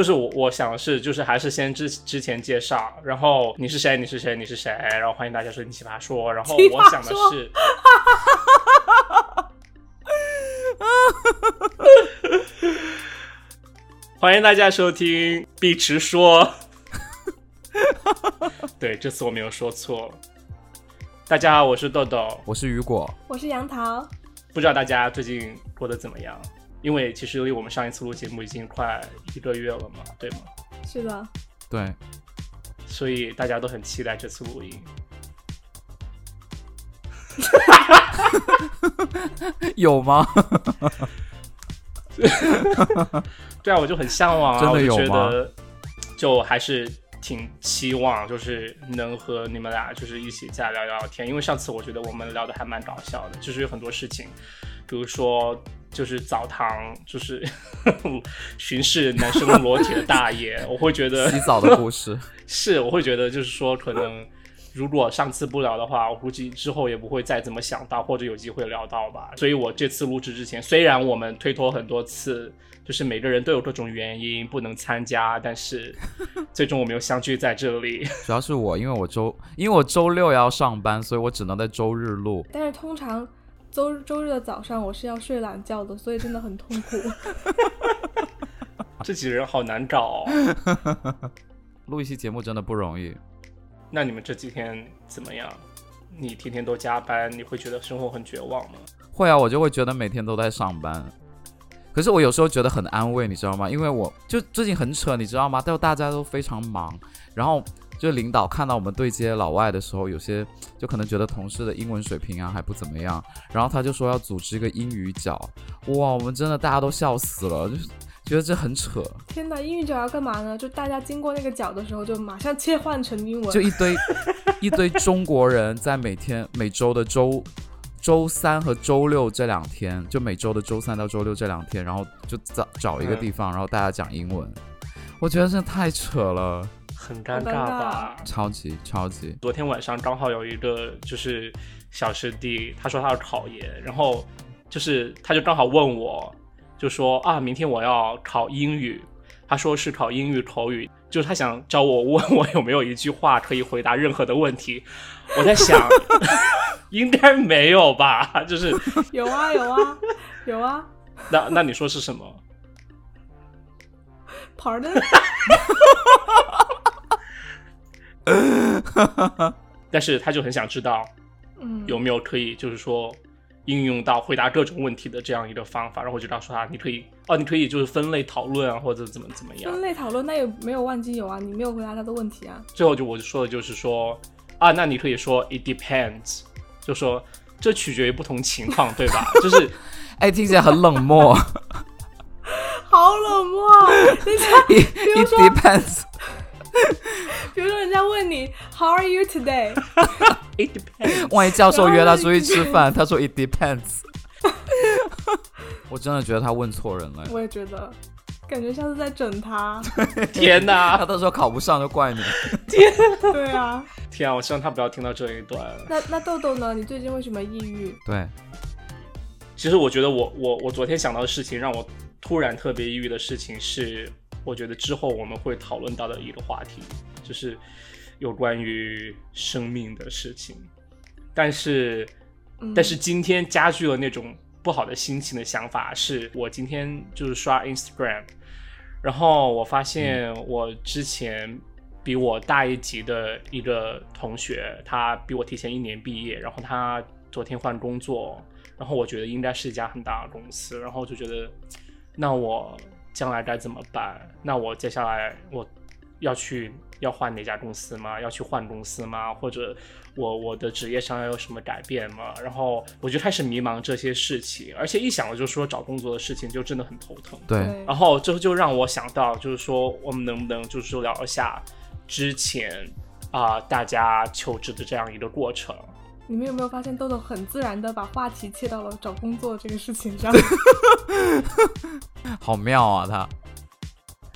就是我我想的是，就是还是先之之前介绍，然后你是谁，你是谁，你是谁，然后欢迎大家收听奇葩说，然后我想的是，欢迎大家收听碧池说，对，这次我没有说错。大家好，我是豆豆，我是雨果，我是杨桃。不知道大家最近过得怎么样？因为其实由于我们上一次录节目已经快一个月了嘛，对吗？是的，对，所以大家都很期待这次录音。有吗？对啊，我就很向往啊，真的有我就觉吗得就还是挺期望，就是能和你们俩就是一起再聊聊天。因为上次我觉得我们聊的还蛮搞笑的，就是有很多事情，比如说就是澡堂，就是 巡视男生裸体的大爷，我会觉得洗澡的故事，是，我会觉得就是说，可能如果上次不聊的话，我估计之后也不会再怎么想到，或者有机会聊到吧。所以我这次录制之前，虽然我们推脱很多次，就是每个人都有各种原因不能参加，但是最终我们又相聚在这里。主要是我，因为我周，因为我周六要上班，所以我只能在周日录。但是通常周周日的早上我是要睡懒觉的，所以真的很痛苦。这几个人好难找、哦。录一期节目真的不容易。那你们这几天怎么样？你天天都加班，你会觉得生活很绝望吗？会啊，我就会觉得每天都在上班。可是我有时候觉得很安慰，你知道吗？因为我就最近很扯，你知道吗？但大家都非常忙，然后就领导看到我们对接老外的时候，有些就可能觉得同事的英文水平啊还不怎么样，然后他就说要组织一个英语角，哇，我们真的大家都笑死了，就是觉得这很扯，天哪，英语角要干嘛呢？就大家经过那个角的时候，就马上切换成英文。就一堆 一堆中国人在每天每周的周周三和周六这两天，就每周的周三到周六这两天，然后就找找一个地方，然后大家讲英文，我觉得真的太扯了，很尴尬吧？超级超级，昨天晚上刚好有一个就是小师弟，他说他要考研，然后就是他就刚好问我，就说啊，明天我要考英语，他说是考英语口语，就是他想找我问我有没有一句话可以回答任何的问题。我在想，应该没有吧？就是有啊有啊有啊 那那你说是什么？，Pardon？但是他就很想知道嗯，有没有可以就是说应用到回答各种问题的这样一个方法，然后我就告诉他，你可以哦，你可以就是分类讨论啊，或者怎么怎么样分。类讨论，那也没有万金油啊，你没有回答他的问题啊。最后就我就说的就是说啊，那你可以说 it depends，就说这取决于不同情况，对吧？就是哎，听起来很冷漠 好冷漠啊！人家，it 如 it depends，比如说人家问你 How are you today？it depends，万一教授约他出去吃饭，他说 it depends，我真的觉得他问错人了，我也觉得，感觉像是在整他。天哪，他到时候考不上就怪你。天对啊，天啊！我希望他不要听到这一段。那那豆豆呢？你最近为什么抑郁？对，其实我觉得我我我昨天想到的事情，让我突然特别抑郁的事情是，我觉得之后我们会讨论到的一个话题，就是有关于生命的事情。但是，嗯但是今天加剧了那种不好的心情的想法，是我今天就是刷 Instagram，然后我发现我之前比我大一级的一个同学，他比我提前一年毕业，然后他昨天换工作，然后我觉得应该是一家很大的公司，然后就觉得，那我将来该怎么办？那我接下来我要去要换哪家公司吗？要去换公司吗？或者我我的职业上要有什么改变吗？然后我就开始迷茫这些事情，而且一想到就是说找工作的事情，就真的很头疼。对，然后这就让我想到，就是说我们能不能就是说聊一下之前啊、大家求职的这样一个过程。你们有没有发现豆豆很自然的把话题切到了找工作这个事情上？好妙啊他。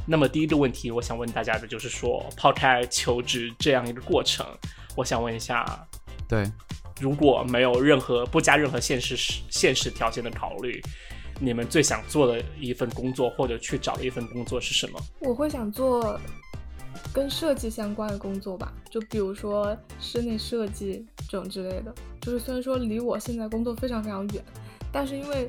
那么第一个问题，我想问大家的就是说，抛开求职这样一个过程，我想问一下，对，如果没有任何不加任何现实现实条件的考虑，你们最想做的一份工作，或者去找的一份工作是什么？我会想做跟设计相关的工作吧，就比如说室内设计这种之类的。就是虽然说离我现在工作非常非常远，但是因为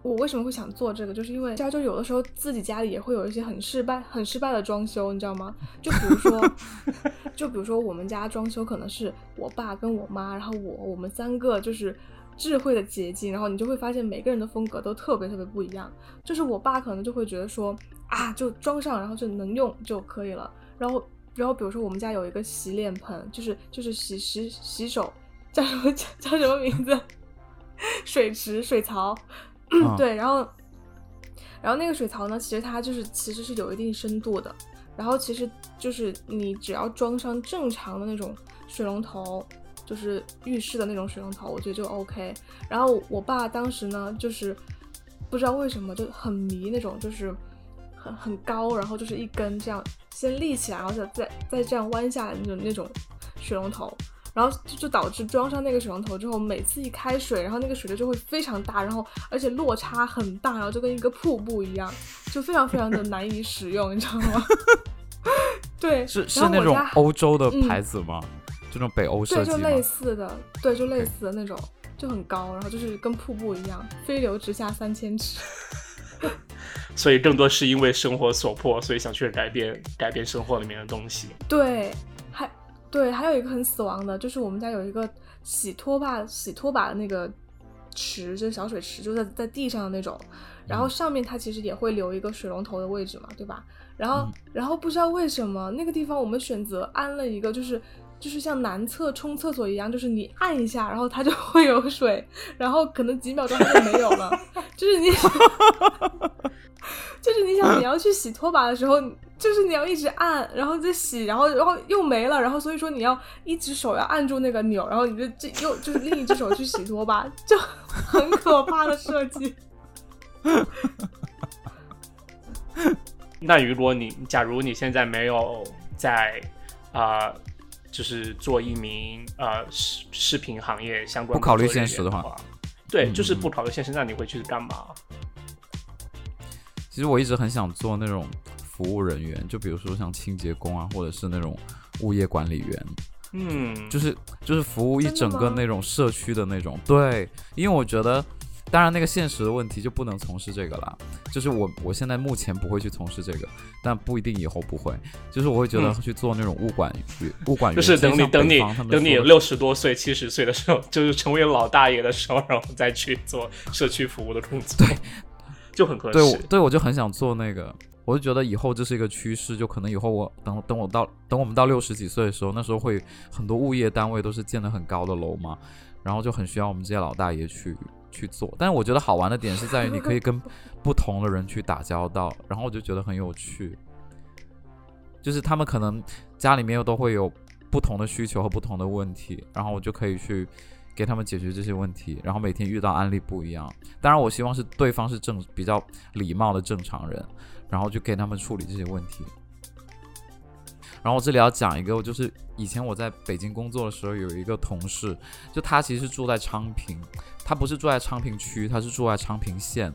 我为什么会想做这个，就是因为家就有的时候自己家里也会有一些很失败、很失败的装修，你知道吗？就比如说，就比如说我们家装修可能是我爸跟我妈，然后我我们三个就是智慧的结晶，然后你就会发现每个人的风格都特别特别不一样。就是我爸可能就会觉得说啊，就装上然后就能用就可以了。然后然后比如说我们家有一个洗脸盆，就是就是洗洗洗手叫什么叫叫什么名字？水池水槽。嗯对，然后，然后那个水槽呢，其实它就是其实是有一定深度的，然后其实就是你只要装上正常的那种水龙头，就是浴室的那种水龙头，我觉得就 OK。然后我爸当时呢，就是不知道为什么就很迷那种，就是很很高，然后就是一根这样先立起来，然后再再再这样弯下来的那种那种水龙头。然后就就导致装上那个水龙头之后，每次一开水，然后那个水流就会非常大，然后而且落差很大，然后就跟一个瀑布一样，就非常非常的难以使用，你知道吗？对，是是那种欧洲的嗯牌子吗？就那种北欧设对，计对？就类似的，对，就类似的那种，就很高，然后就是跟瀑布一样，飞流直下三千尺。所以更多是因为生活所迫，所以想去改变改变生活里面的东西。对，还对，还有一个很死亡的，就是我们家有一个洗拖把洗拖把的那个池，就是小水池，就在在地上的那种，然后上面它其实也会留一个水龙头的位置嘛，对吧？然后、嗯然后不知道为什么那个地方我们选择安了一个就是。就是像男厕冲厕所一样，就是你按一下，然后它就会有水，然后可能几秒钟它就没有了。就是你，就是你想你要去洗拖把的时候，就是你要一直按，然后再洗，然后然后又没了，然后所以说你要一只手要按住那个钮，然后你就这又就是另一只手去洗拖把，就很可怕的设计。那如果你假如你现在没有在啊、就是做一名呃视视频行业相关不考虑现实的话。对，嗯就是嗯。不考虑现实，那你会去干嘛？其实我一直很想做那种服务人员，就比如说像清洁工啊，或者是那种物业管理员，嗯，就是就是服务一整个那种社区的那种。对，因为我觉得，当然那个现实的问题就不能从事这个了。就是我我现在目前不会去从事这个，但不一定以后不会。就是我会觉得嗯去做那种物管员 物管员，就是等你等你等你六十多岁、七十岁的时候，就是成为老大爷的时候，然后再去做社区服务的工作，对，就很合对我适。对我就很想做那个，我就觉得以后这是一个趋势，就可能以后我等等我到等我们到六十几岁的时候，那时候会很多物业单位都是建的很高的楼嘛，然后就很需要我们这些老大爷去去做。但是我觉得好玩的点是在于你可以跟不同的人去打交道，然后我就觉得很有趣，就是他们可能家里面又都会有不同的需求和不同的问题，然后我就可以去。给他们解决这些问题，然后每天遇到案例不一样。当然，我希望是对方是正比较礼貌的正常人，然后就给他们处理这些问题。然后我这里要讲一个，就是以前我在北京工作的时候，有一个同事，就他其实住在昌平，他不是住在昌平区，他是住在昌平县。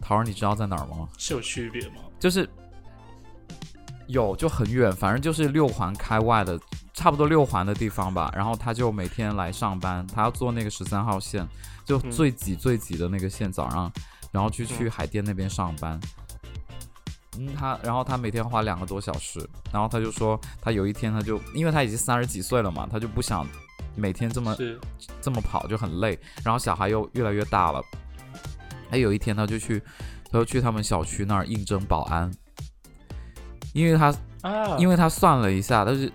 桃儿，你知道在哪儿吗？是有区别吗？就是有就很远，反正就是六环开外的，差不多六环的地方吧。然后他就每天来上班，他要坐那个十三号线，就嗯最挤最挤的那个线，早上，然后去去嗯海淀那边上班。嗯，他然后他每天花两个多小时，然后他就说他有一天他就因为他已经三十几岁了嘛，他就不想每天这么这么跑就很累，然后小孩又越来越大了。还有一天，他就去，他就去他们小区那儿应征保安，因为他啊，因为他算了一下，他是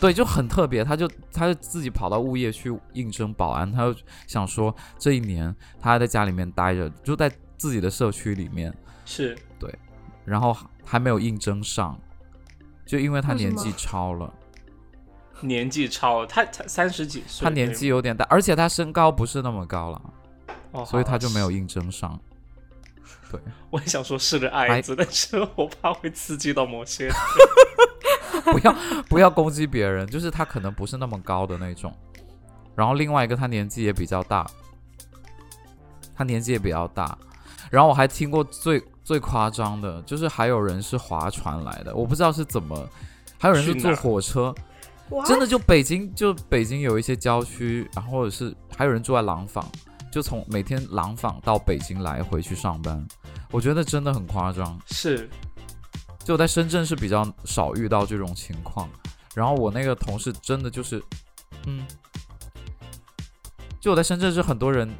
对就很特别，他就他就自己跑到物业去应征保安，他就想说这一年他还在家里面待着，就在自己的社区里面，是。对然后还没有应征上，就因为他年纪超了，年纪超了，他他三十几岁，他年纪有点大，而且他身高不是那么高了，哦所以他就没。有好应征上。我也想说是个爱还子，但是我怕会刺激到某些人。不要不要攻击别人，就是他可能不是那么高的那种。然后另外一个他年纪也比较大，他年纪也比较大。然后我还听过最最夸张的，就是还有人是划船来的，我不知道是怎么，还有人是坐火车，哇真的就北京就北京有一些郊区，然后或者是还有人住在廊坊，就从每天廊坊到北京来回去上班，我觉得真的很夸张。是。就我在深圳是比较少遇到这种情况，然后我那个同事真的就是，嗯，就我在深圳是很多人，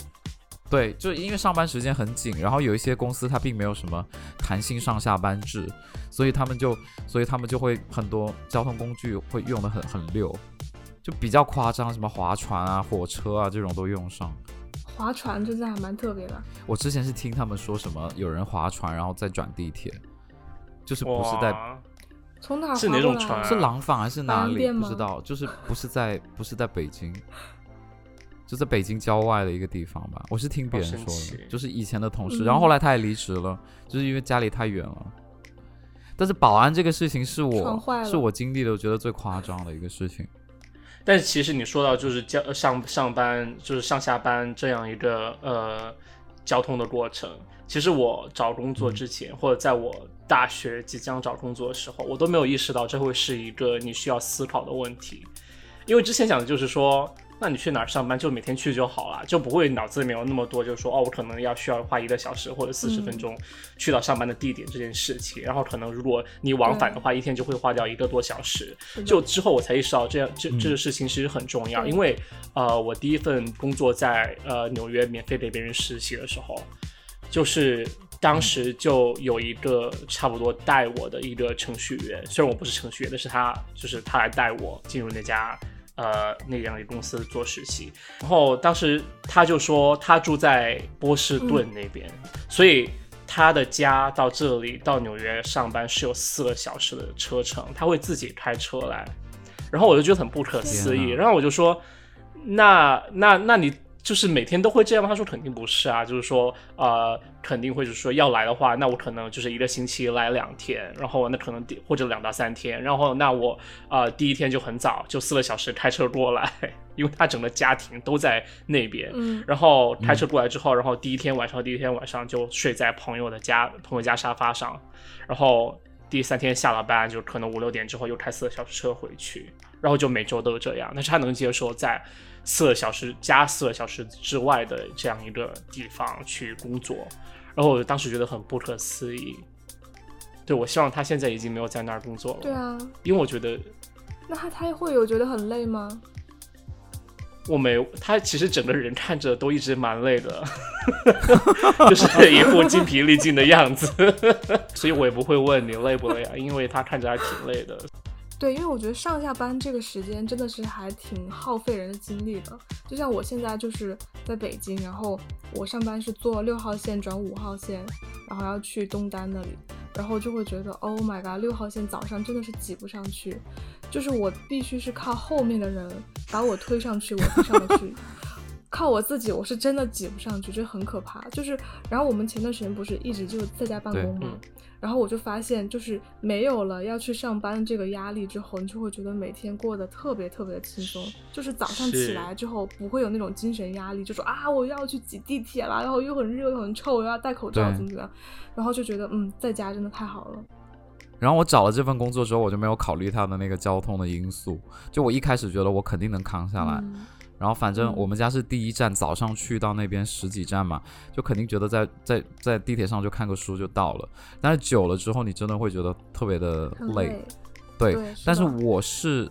对，就因为上班时间很紧，然后有一些公司它并没有什么弹性上下班制，所以他们就，所以他们就会很多交通工具会用的很很溜，就比较夸张，什么划船啊、火车啊这种都用上。划船真的还蛮特别的。我之前是听他们说什么有人划船然后再转地铁，就是不是在从哪是哪种船啊是廊坊还是哪里？不知道，就是不是在不是在北京，就在北京郊外的一个地方吧。我是听别人说的就是以前的同事，嗯然后后来他也离职了，就是因为家里太远了。但是保安这个事情是我是我经历的，我觉得最夸张的一个事情。但是其实你说到就是交上上班就是上下班这样一个呃交通的过程，其实我找工作之前、或者在我大学即将找工作的时候，我都没有意识到这会是一个你需要思考的问题，因为之前讲的就是说。那你去哪儿上班就每天去就好了，就不会脑子里面有那么多，就是说哦，我可能要需要花一个小时或者四十分钟去到上班的地点这件事情。然后可能如果你往返的话，一天就会花掉一个多小时。就之后我才意识到这样这嗯这个事情其实很重要，对因为呃，我第一份工作在呃纽约免费给别人实习的时候，就是当时就有一个差不多带我的一个程序员，虽然我不是程序员，但是他就是他来带我进入那家。呃，那样一个公司做实习，然后当时他就说他住在波士顿那边，所以他的家到这里到纽约上班是有四个小时的车程，他会自己开车来，然后我就觉得很不可思议，然后我就说，那那那你就是每天都会这样吗？他说肯定不是啊，就是说呃肯定会就是说要来的话，那我可能就是一个星期来两天，然后那可能第或者两到三天，然后那我呃第一天就很早就四个小时开车过来，因为他整个家庭都在那边，嗯，然后开车过来之后，然后第一天晚上，第一天晚上就睡在朋友的家，朋友家沙发上，然后第三天下了班，就可能五六点之后又开四个小时车回去，然后就每周都这样。但是他能接受在四个小时加四个小时之外的这样一个地方去工作，然后我当时觉得很不可思议。对，我希望他现在已经没有在那儿工作了，对啊，因为我觉得那他他会有觉得很累吗？我没有，他其实整个人看着都一直蛮累的，就是一副精疲力尽的样子，所以我也不会问你累不累啊，因为他看着还挺累的。对，因为我觉得上下班这个时间真的是还挺耗费人的精力的。就像我现在就是在北京，然后我上班是坐六号线转五号线，然后要去东单那里，然后就会觉得，Oh my god，六号线早上真的是挤不上去，就是我必须是靠后面的人把我推上去，我推上得去。靠我自己，我是真的挤不上去，这很可怕。就是，然后我们前段时间不是一直就在家办公吗？嗯然后我就发现，就是没有了要去上班这个压力之后，你就会觉得每天过得特别特别的轻松。就是早上起来之后，不会有那种精神压力，就说啊我要去挤地铁啦，然后又很热又很臭，又要戴口罩怎么怎么样，然后就觉得嗯，在家真的太好了。然后我找了这份工作之后，我就没有考虑它的那个交通的因素。就我一开始觉得我肯定能扛下来，嗯然后反正嗯我们家是第一站，早上去到那边十几站嘛，就肯定觉得在在在地铁上就看个书就到了。但是久了之后，你真的会觉得特别的累。累，对，对，但是我是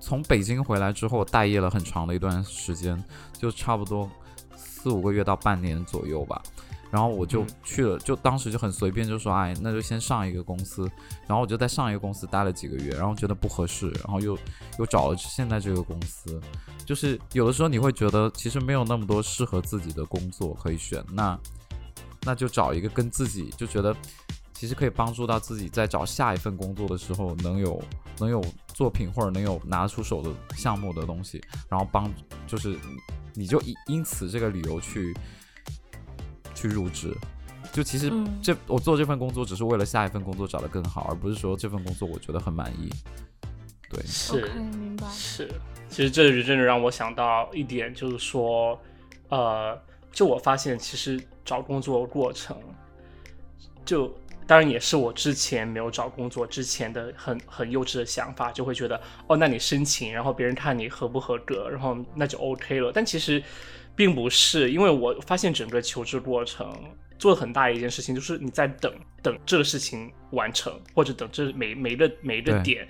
从北京回来之后待业了很长的一段时间，就差不多四五个月到半年左右吧。然后我就嗯去了，就当时就很随便就说，哎，那就先上一个公司。然后我就在上一个公司待了几个月，然后觉得不合适，然后又又找了现在这个公司。就是有的时候你会觉得其实没有那么多适合自己的工作可以选，那那就找一个跟自己就觉得其实可以帮助到自己在找下一份工作的时候能有能有作品或者能有拿得出手的项目的东西，然后帮就是你就因因此这个理由去去入职。就其实嗯这、我做这份工作只是为了下一份工作找得更好，而不是说这份工作我觉得很满意。对，是明白。是，其实这真的让我想到一点，就是说，呃，就我发现其实找工作过程，就当然也是我之前没有找工作之前的很很幼稚的想法，就会觉得哦，那你申请，然后别人看你合不合格，然后那就 OK 了。但其实并不是，因为我发现整个求职过程做了很大一件事情，就是你在等等这个事情完成，或者等这每每一个每一个点，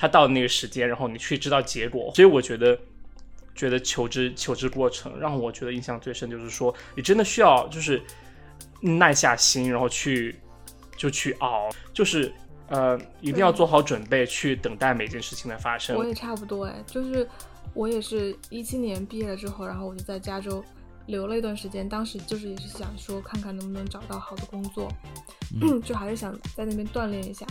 它到那个时间，然后你去知道结果。所以我觉得。觉得求职求职过程让我觉得印象最深，就是说你真的需要就是耐下心，然后去就去熬，就是呃一定要做好准备去等待每件事情的发生我。也差不多哎，就是我也是一七年毕业了之后，然后我就在加州留了一段时间，当时就是也是想说看看能不能找到好的工作，就还是想在那边锻炼一下。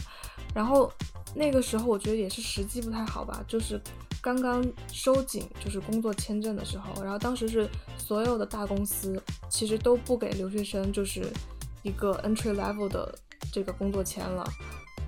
然后那个时候我觉得也是时机不太好吧，就是刚刚收紧就是工作签证的时候，然后当时是所有的大公司其实都不给留学生就是一个 entry level 的这个工作签了。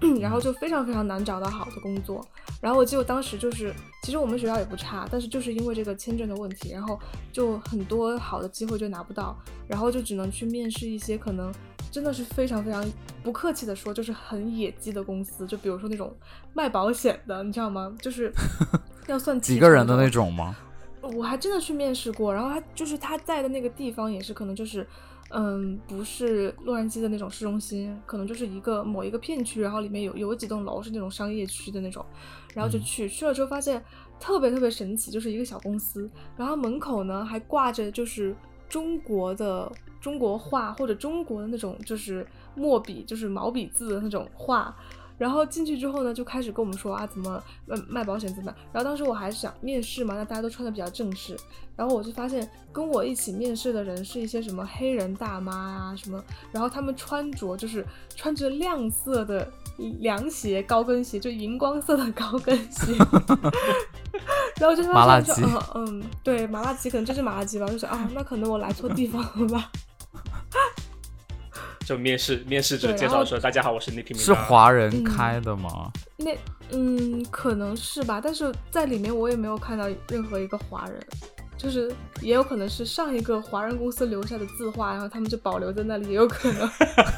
然后就非常非常难找到好的工作，然后我记得当时就是，其实我们学校也不差，但是就是因为这个签证的问题，然后就很多好的机会就拿不到，然后就只能去面试一些可能真的是非常非常不客气的说，就是很野鸡的公司，就比如说那种卖保险的，你知道吗？就是 要算几个人的那种吗？我还真的去面试过，然后他就是他在的那个地方也是可能就是，嗯，不是洛杉矶的那种市中心，可能就是一个某一个片区，然后里面有有几栋楼是那种商业区的那种，然后就去、去了之后发现特别特别神奇，就是一个小公司，然后门口呢还挂着就是中国的中国画或者中国的那种就是墨笔，就是毛笔字的那种画。然后进去之后呢，就开始跟我们说啊，怎么卖卖保险怎么办。然后当时我还是想面试嘛，那大家都穿的比较正式。然后我就发现跟我一起面试的人是一些什么黑人大妈啊什么，然后他们穿着就是穿着亮色的凉鞋、高跟鞋，就荧光色的高跟鞋。然后就麻辣鸡说嗯嗯，对，麻辣鸡可能就是麻辣鸡吧，我就说啊，那可能我来错地方了吧。就面试面试者介绍说：“大家好，我是 Nicky。”是华人嗯开的吗？那嗯，可能是吧，但是在里面我也没有看到任何一个华人，就是也有可能是上一个华人公司留下的字画，然后他们就保留在那里，也有可能。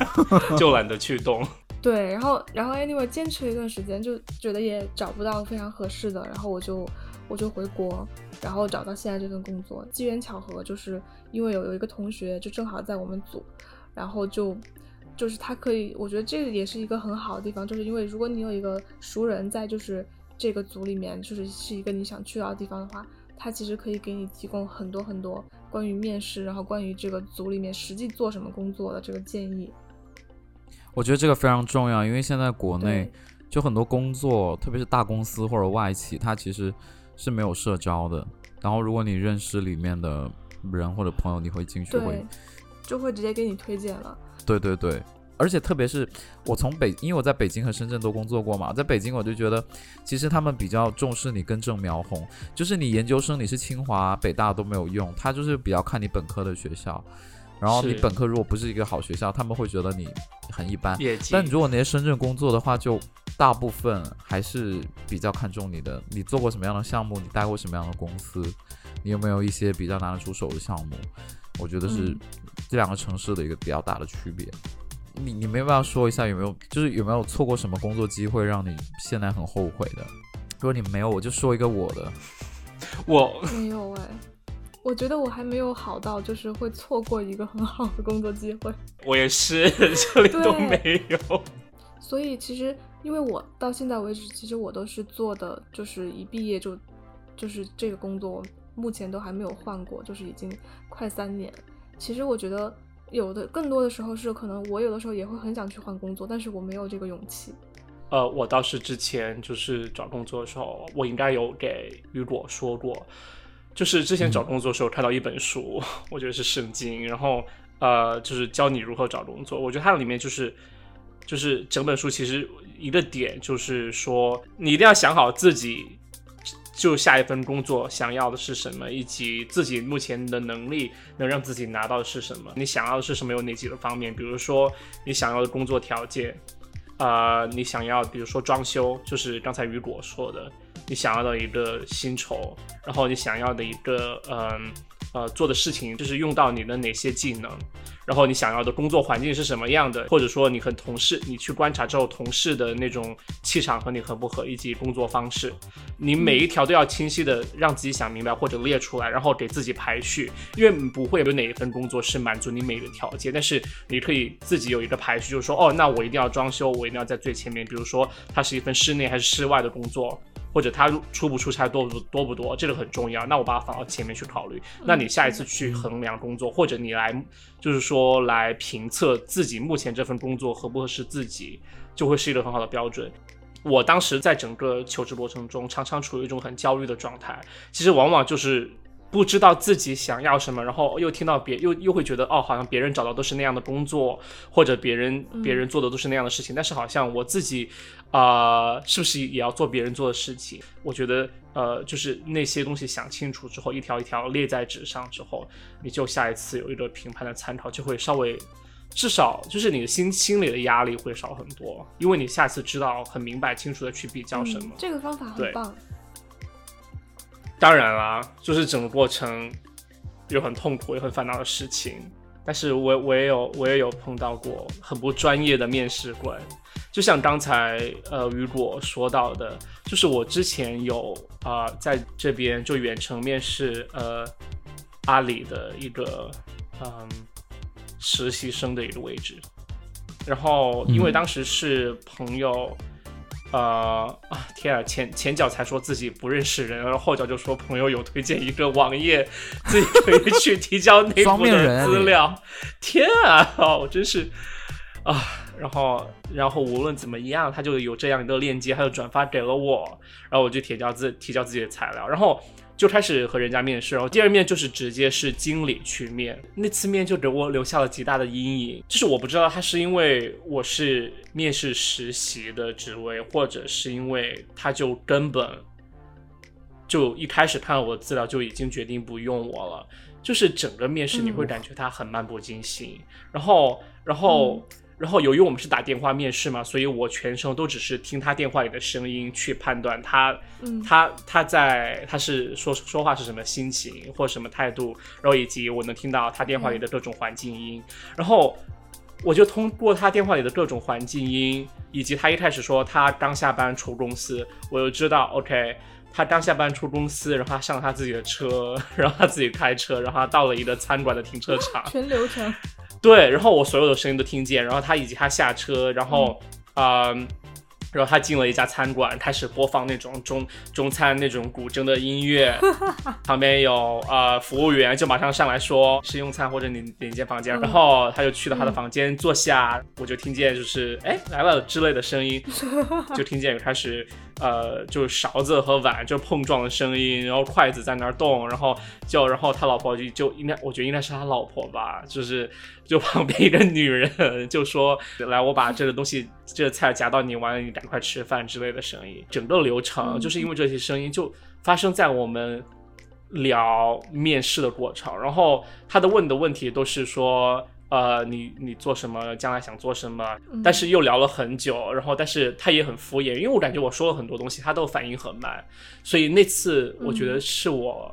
就懒得去动。对，然后然后 anyway 坚持了一段时间，就觉得也找不到非常合适的，然后我就我就回国，然后找到现在这份工作。机缘巧合，就是因为有有一个同学就正好在我们组，然后就就是他可以，我觉得这个也是一个很好的地方，就是因为如果你有一个熟人在就是这个组里面，就是是一个你想去到的地方的话，他其实可以给你提供很多很多关于面试，然后关于这个组里面实际做什么工作的这个建议。我觉得这个非常重要，因为现在国内就很多工作，特别是大公司或者外企，它其实是没有社招的。然后如果你认识里面的人或者朋友，你会进去会对，就会直接给你推荐了。对对对，而且特别是我从北，因为我在北京和深圳都工作过嘛，在北京我就觉得，其实他们比较重视你根正苗红，就是你研究生你是清华、北大都没有用，他就是比较看你本科的学校，然后你本科如果不是一个好学校，他们会觉得你很一般。但如果你在深圳工作的话，就大部分还是比较看重你的，你做过什么样的项目，你待过什么样的公司，你有没有一些比较拿得出手的项目，我觉得是嗯这两个城市的一个比较大的区别。你你没有办法说一下有没有，就是有没有错过什么工作机会让你现在很后悔的？如果你没有，我就说一个我的。我没有哎，我觉得我还没有好到就是会错过一个很好的工作机会。我也是，这里都没有。所以其实，因为我到现在为止，其实我都是做的，就是一毕业就，就是这个工作，目前都还没有换过，就是已经快三年。其实我觉得有的更多的时候是可能我有的时候也会很想去换工作，但是我没有这个勇气。呃，我倒是之前就是找工作的时候，我应该有给雨果说过，就是之前找工作的时候看到一本书，我觉得是圣经，然后呃，就是教你如何找工作。我觉得它里面就是就是整本书其实一个点就是说，你一定要想好自己就下一份工作想要的是什么，以及自己目前的能力能让自己拿到的是什么。你想要的是什么有哪几个方面？比如说你想要的工作条件。啊，你想要比如说装修，就是刚才雨果说的，你想要的一个薪酬，然后你想要的一个嗯做的事情，就是用到你的哪些技能，然后你想要的工作环境是什么样的，或者说你和同事，你去观察之后同事的那种气场和你合不合，以及工作方式，你每一条都要清晰的让自己想明白或者列出来，然后给自己排序，因为不会有哪一份工作是满足你每一个条件，但是你可以自己有一个排序，就是说哦，那我一定要装修，我一定要在最前面，比如说它是一份室内还是室外的工作。或者他出不出差多不多不多，这个很重要。那我把它放到前面去考虑。那你下一次去衡量工作，或者你来就是说来评测自己目前这份工作合不合适自己，就会是一个很好的标准。我当时在整个求职过程中，常常处于一种很焦虑的状态。其实往往就是。不知道自己想要什么，然后又听到别又又会觉得哦，好像别人找到都是那样的工作，或者别人别人做的都是那样的事情，但是好像我自己啊，是不是也要做别人做的事情？我觉得呃，就是那些东西想清楚之后，一条一条列在纸上之后，你就下一次有一个评判的参考，就会稍微至少就是你的心心里的压力会少很多，因为你下次知道很明白清楚的去比较什么。这个方法很棒。当然啦，就是整个过程有很痛苦、也很烦恼的事情。但是我我也有我也有碰到过很不专业的面试官，就像刚才呃雨果说到的，就是我之前有啊在这边就远程面试呃阿里的一个嗯实习生的一个位置，然后因为当时是朋友。呃啊天啊，前前脚才说自己不认识人，然后后脚就说朋友有推荐一个网页，自己可以去提交内部的 资料。天啊，我真是啊，然后然后无论怎么样，他就有这样一个链接，他就转发给了我，然后我就提交自提交自己的材料，然后。就开始和人家面试，然后第二面就是直接是经理去面。那次面就给我留下了极大的阴影，就是我不知道他是因为我是面试实习的职位，或者是因为他就根本就一开始看了我的资料就已经决定不用我了。就是整个面试你会感觉他很漫不经心，然后，然后。然后由于我们是打电话面试嘛，所以我全程都只是听他电话里的声音去判断他，他他在他是说说话是什么心情或什么态度，然后以及我能听到他电话里的各种环境音，然后我就通过他电话里的各种环境音，以及他一开始说他刚下班出公司，我就知道，OK，他刚下班出公司，然后他上他自己的车，然后他自己开车，然后他到了一个餐馆的停车场，全流程。对，然后我所有的声音都听见，然后他以及他下车，然后，嗯。然后他进了一家餐馆，开始播放那种中中餐那种古筝的音乐，旁边有呃服务员就马上上来说是用餐或者你哪间房间，然后他就去了他的房间坐下，我就听见就是哎来了之类的声音，就听见开始呃就是勺子和碗就碰撞的声音，然后筷子在那儿动，然后就然后他老婆就就应该我觉得应该是他老婆吧，就是 就旁边一个女人就说来我把这个东西这个菜夹到你碗里。你赶快吃饭之类的声音，整个流程就是因为这些声音就发生在我们聊面试的过程。然后他的问的问题都是说，呃，你你做什么，将来想做什么？但是又聊了很久，然后但是他也很敷衍，因为我感觉我说了很多东西，他都反应很慢。所以那次我觉得是我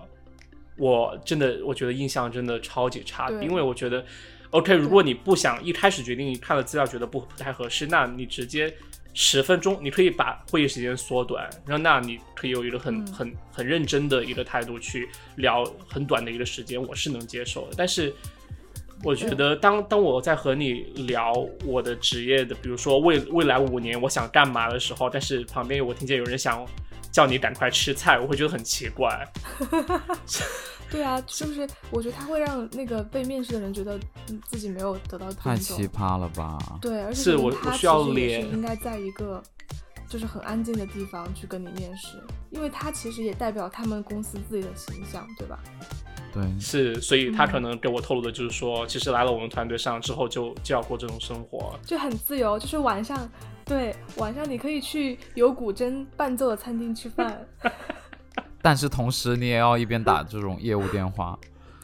我真的我觉得印象真的超级差的，因为我觉得 OK，如果你不想一开始决定看了资料觉得不不太合适，那你直接。十分钟，你可以把会议时间缩短，然后那你可以有一个很很很认真的一个态度去聊很短的一个时间，我是能接受的。但是我觉得，当当我在和你聊我的职业的，比如说未未来五年我想干嘛的时候，但是旁边我听见有人想叫你赶快吃菜，我会觉得很奇怪。对啊，是不是？我觉得他会让那个被面试的人觉得自己没有得到太奇葩了吧？对，而且是我需要脸，应该在一个就是很安静的地方去跟你面试，因为他其实也代表他们公司自己的形象，对吧？对，是，所以他可能给我透露的就是说，其实来了我们团队上之后就就要过这种生活，就很自由，就是晚上，对，晚上你可以去有古筝伴奏的餐厅吃饭。但是同时，你也要一边打这种业务电话。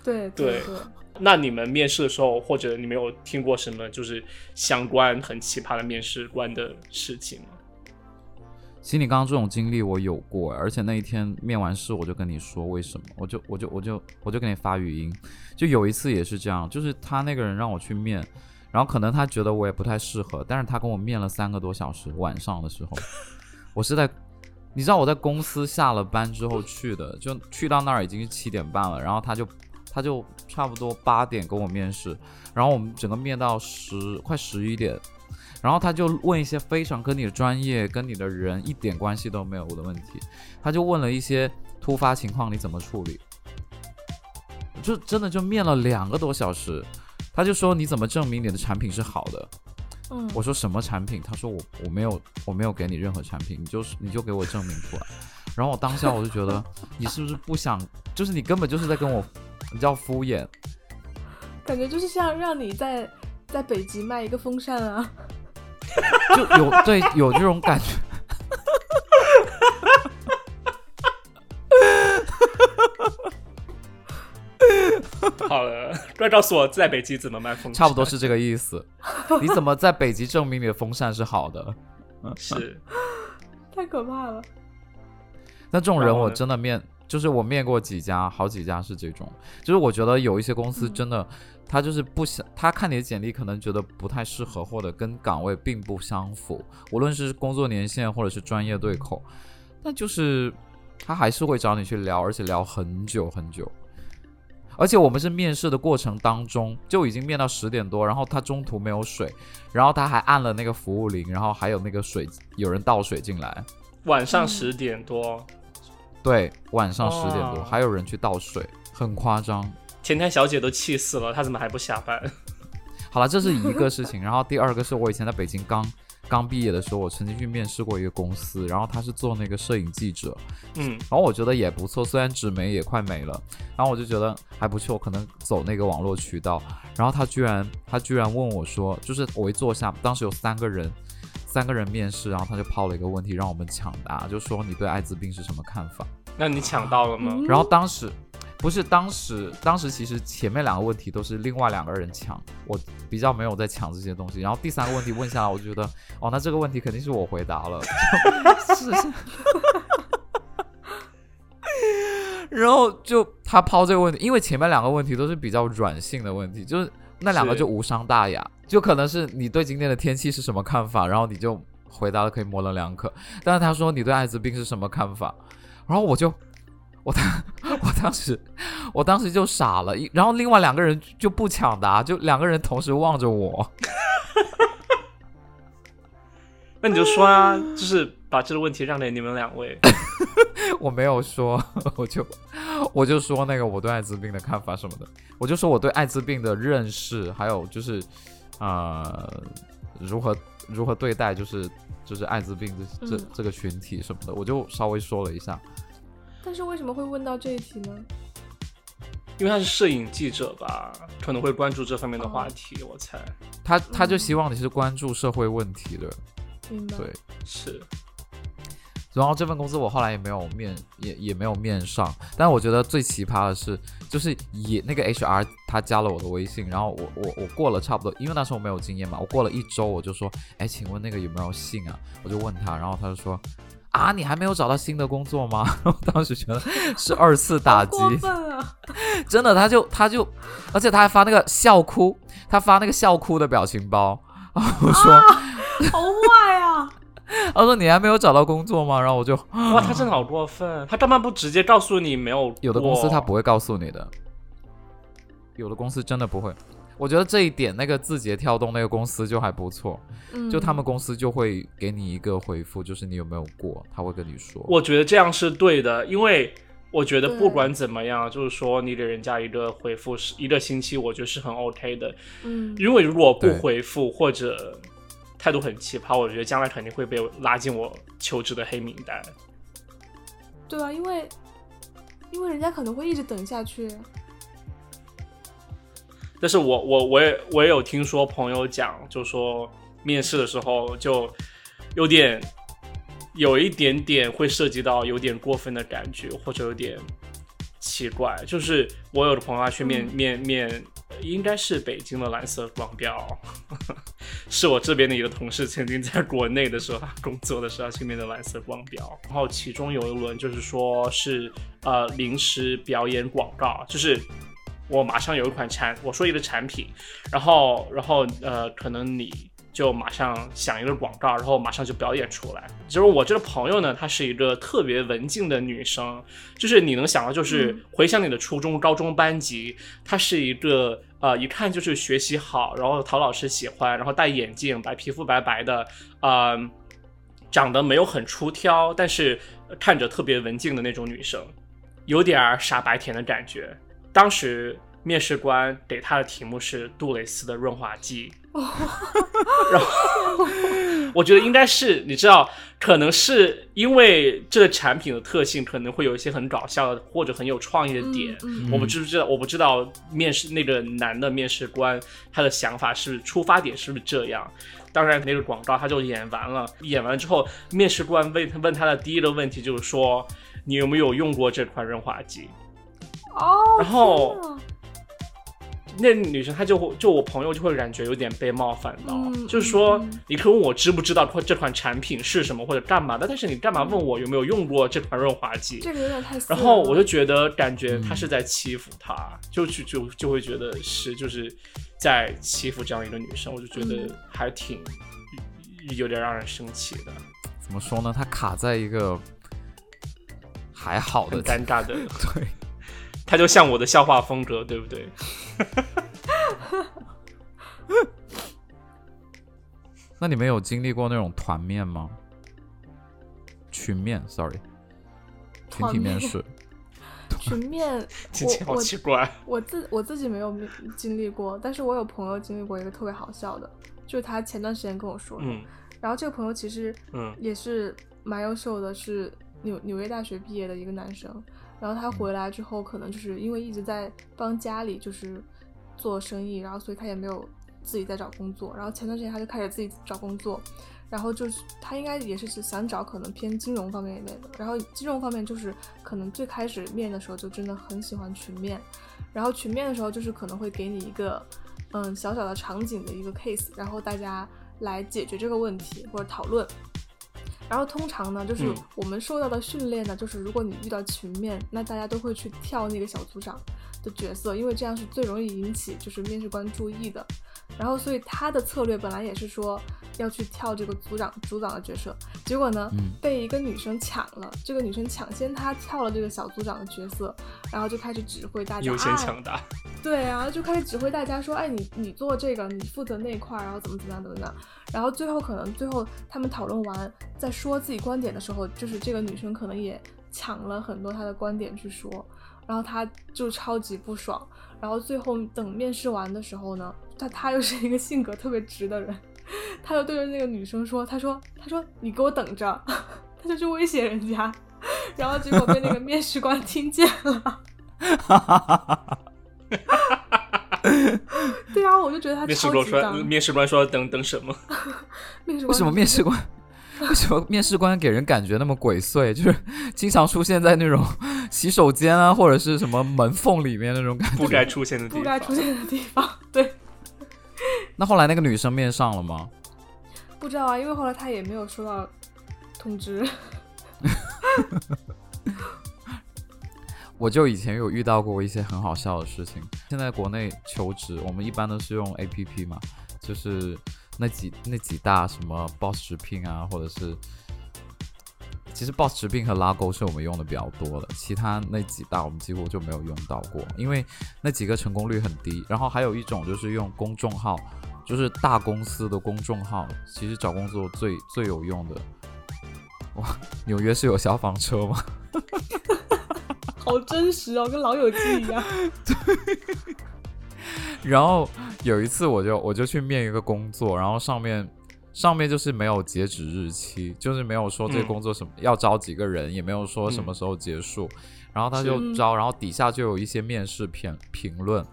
对对对。那你们面试的时候，或者你没有听过什么就是相关很奇葩的面试官的事情吗？其实你刚刚这种经历我有过，而且那一天面完试我就跟你说为什么，我就我就我就我就给你发语音，就有一次也是这样，就是他那个人让我去面，然后可能他觉得我也不太适合，但是他跟我面了三个多小时，晚上的时候，我是在，你知道我在公司下了班之后去的，就去到那儿已经是七点半了，然后他就他就差不多八点跟我面试，然后我们整个面到十快十一点。然后他就问一些非常跟你的专业、跟你的人一点关系都没有的问题，他就问了一些突发情况你怎么处理，就真的就面了两个多小时，他就说你怎么证明你的产品是好的？嗯，我说什么产品？他说我我没有我没有给你任何产品，你就是你就给我证明出来。然后我当下我就觉得你是不是不想，就是你根本就是在跟我，你叫敷衍，感觉就是像让你在在北极卖一个风扇啊。就有对有这种感觉，好了，快告诉我在北极怎么卖风扇？差不多是这个意思。你怎么在北极证明你的风扇是好的？是，太可怕了。那这种人我真的面，就是我面过几家，好几家是这种，就是我觉得有一些公司真的。他就是不想，他看你的简历可能觉得不太适合，或者跟岗位并不相符，无论是工作年限或者是专业对口，那就是他还是会找你去聊，而且聊很久很久。而且我们是面试的过程当中就已经面到十点多，然后他中途没有水，然后他还按了那个服务铃，然后还有那个水有人倒水进来。晚上十点多，对，晚上十点多还有人去倒水，很夸张。前台小姐都气死了，她怎么还不下班？好了，这是一个事情。然后第二个是我以前在北京刚刚毕业的时候，我曾经去面试过一个公司，然后他是做那个摄影记者，嗯，然后我觉得也不错，虽然纸媒也快没了，然后我就觉得还不错，可能走那个网络渠道。然后他居然他居然问我说，就是我一坐下，当时有三个人，三个人面试，然后他就抛了一个问题让我们抢答，就说你对艾滋病是什么看法？那你抢到了吗？然后当时。不是当时，当时其实前面两个问题都是另外两个人抢，我比较没有在抢这些东西。然后第三个问题问下来，我就觉得，哦，那这个问题肯定是我回答了。是。然后就他抛这个问题，因为前面两个问题都是比较软性的问题，就是那两个就无伤大雅，就可能是你对今天的天气是什么看法，然后你就回答的可以模棱两可。但是他说你对艾滋病是什么看法，然后我就。我当，我当时，我当时就傻了，一然后另外两个人就不抢答，就两个人同时望着我。那你就说啊，就是把这个问题让给你们两位。我没有说，我就我就说那个我对艾滋病的看法什么的，我就说我对艾滋病的认识，还有就是呃如何如何对待，就是就是艾滋病这这这个群体什么的，我就稍微说了一下。但是为什么会问到这一题呢？因为他是摄影记者吧，可能会关注这方面的话题。我猜他他就希望你是关注社会问题的。明白。对，是。然后这份工资我后来也没有面，也也没有面上。但我觉得最奇葩的是，就是也那个 HR 他加了我的微信，然后我我我过了差不多，因为那时候没有经验嘛，我过了一周我就说，哎，请问那个有没有信啊？我就问他，然后他就说。啊，你还没有找到新的工作吗？我当时觉得是二次打击，真的，他就他就，而且他还发那个笑哭，他发那个笑哭的表情包。我说，好坏啊！他说你还没有找到工作吗？然后我就，哇，他真的好过分，他干嘛不直接告诉你没有？有的公司他不会告诉你的，有的公司真的不会。我觉得这一点，那个字节跳动那个公司就还不错，就他们公司就会给你一个回复，就是你有没有过，他会跟你说。我觉得这样是对的，因为我觉得不管怎么样，就是说你给人家一个回复是一个星期，我觉得是很 OK 的。嗯，因为如果不回复或者态度很奇葩，我觉得将来肯定会被拉进我求职的黑名单。对啊，因为因为人家可能会一直等下去。但是我我我也我也有听说朋友讲，就说面试的时候就有点有一点点会涉及到有点过分的感觉，或者有点奇怪。就是我有的朋友他去面面面，应该是北京的蓝色光标，是我这边的一个同事曾经在国内的时候，他工作的时候去面的蓝色光标，然后其中有一轮就是说是呃临时表演广告，就是我马上有一款产，我说一个产品，然后然后呃可能你。就马上想一个广告，然后马上就表演出来。就是我这个朋友呢，她是一个特别文静的女生，就是你能想到，就是回想你的初中、高中班级，她是一个呃，一看就是学习好，然后陶老师喜欢，然后戴眼镜，白皮肤白白的，呃，长得没有很出挑，但是看着特别文静的那种女生，有点傻白甜的感觉。当时面试官给他的题目是杜蕾斯的润滑剂。然后 我觉得应该是你知道，可能是因为这个产品的特性，可能会有一些很搞笑的或者很有创意的点。我不知不知道，我不知道面试那个男的面试官他的想法是出发点是不是这样。当然，那个广告他就演完了，演完之后，面试官问问他的第一个问题就是说，你有没有用过这款润滑剂？哦，然后。那女生她就会，就我朋友就会感觉有点被冒犯到，就是说，你可以问我知不知道这款产品是什么或者干嘛的，但是你干嘛问我有没有用过这款润滑剂？这个有点太。然后我就觉得感觉他是在欺负她，就就就就会觉得是就是在欺负这样一个女生，我就觉得还挺有点让人生气的。怎么说呢？他卡在一个还好的尴尬的 对。他就像我的笑话风格，对不对？那你们有经历过那种团面吗？群面，sorry，群体面试。群面，我好奇怪。我自我自己没有经历过，但是我有朋友经历过一个特别好笑的，就是他前段时间跟我说的。嗯。然后这个朋友其实，嗯，也是蛮优秀的，是纽纽约大学毕业的一个男生。然后他回来之后，可能就是因为一直在帮家里就是做生意，然后所以他也没有自己在找工作。然后前段时间他就开始自己找工作，然后就是他应该也是想找可能偏金融方面一类的。然后金融方面就是可能最开始面的时候就真的很喜欢群面，然后群面的时候就是可能会给你一个嗯小小的场景的一个 case，然后大家来解决这个问题或者讨论。然后通常呢，就是我们受到的训练呢，就是如果你遇到群面，那大家都会去跳那个小组长的角色，因为这样是最容易引起就是面试官注意的。然后所以他的策略本来也是说要去跳这个组长组长的角色，结果呢被一个女生抢了，这个女生抢先他跳了这个小组长的角色，然后就开始指挥大家，优先抢答。对啊，就开始指挥大家说，哎，你你做这个，你负责那块，然后怎么怎么样怎么样。然后最后可能最后他们讨论完，在说自己观点的时候，就是这个女生可能也抢了很多她的观点去说，然后他就超级不爽。然后最后等面试完的时候呢，他他又是一个性格特别直的人，他就对着那个女生说，他说他说你给我等着，他就去威胁人家，然后结果被那个面试官听见了。对啊，我就觉得他面试官说，面试官说等等什么？面试为什么面试官？为什么面试官给人感觉那么鬼祟？就是经常出现在那种 洗手间啊，或者是什么门缝里面那种感觉，不该出现的地方，不该出现的地方。对。那后来那个女生面上了吗？不知道啊，因为后来她也没有收到通知。我就以前有遇到过一些很好笑的事情。现在国内求职，我们一般都是用 A P P 嘛，就是那几那几大什么 Boss 直聘啊，或者是其实 Boss 直聘和拉钩是我们用的比较多的，其他那几大我们几乎就没有用到过，因为那几个成功率很低。然后还有一种就是用公众号，就是大公司的公众号，其实找工作最最有用的。哇，纽约是有消防车吗？好真实哦，跟老友记一样。对。然后有一次，我就我就去面一个工作，然后上面上面就是没有截止日期，就是没有说这个工作什么要招几个人，也没有说什么时候结束。然后他就招，然后底下就有一些面试评评论。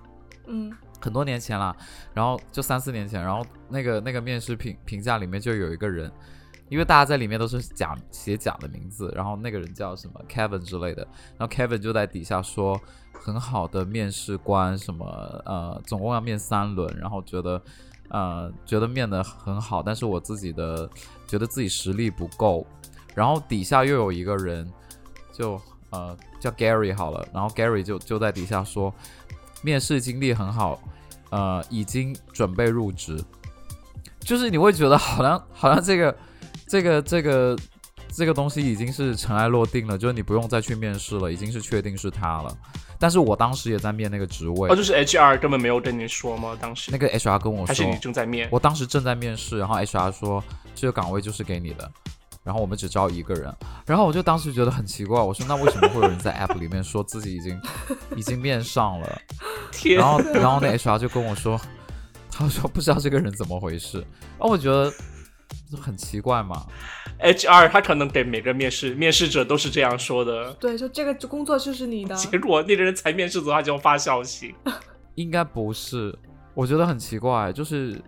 嗯。很多年前了，然后就三四年前，然后那个那个面试评评价里面就有一个人。因为大家在里面都是假写假的名字，然后那个人叫什么 Kevin 之类的，然后 Kevin 就在底下说很好的面试官，什么呃，总共要面三轮，然后觉得呃觉得面的很好，但是我自己的觉得自己实力不够，然后底下又有一个人就呃叫 Gary 好了，然后 Gary 就就在底下说面试经历很好，呃已经准备入职，就是你会觉得好像好像这个这个这个这个东西已经是尘埃落定了，就是你不用再去面试了，已经是确定是他了。但是我当时也在面那个职位，哦，就是 HR 根本没有跟你说吗？当时那个 HR 跟我说还是你，正在面？我当时正在面试，然后 HR 说这个岗位就是给你的，然后我们只招一个人，然后我就当时觉得很奇怪，我说那为什么会有人在 App 里面说自己已经已经面上了？天然后然后那 HR 就跟我说，他说不知道这个人怎么回事，然后我觉得就很奇怪嘛，HR 他可能给每个面试面试者都是这样说的，对，就这个工作就是你的，结果那个人才面试走，他就发消息。应该不是，我觉得很奇怪，就是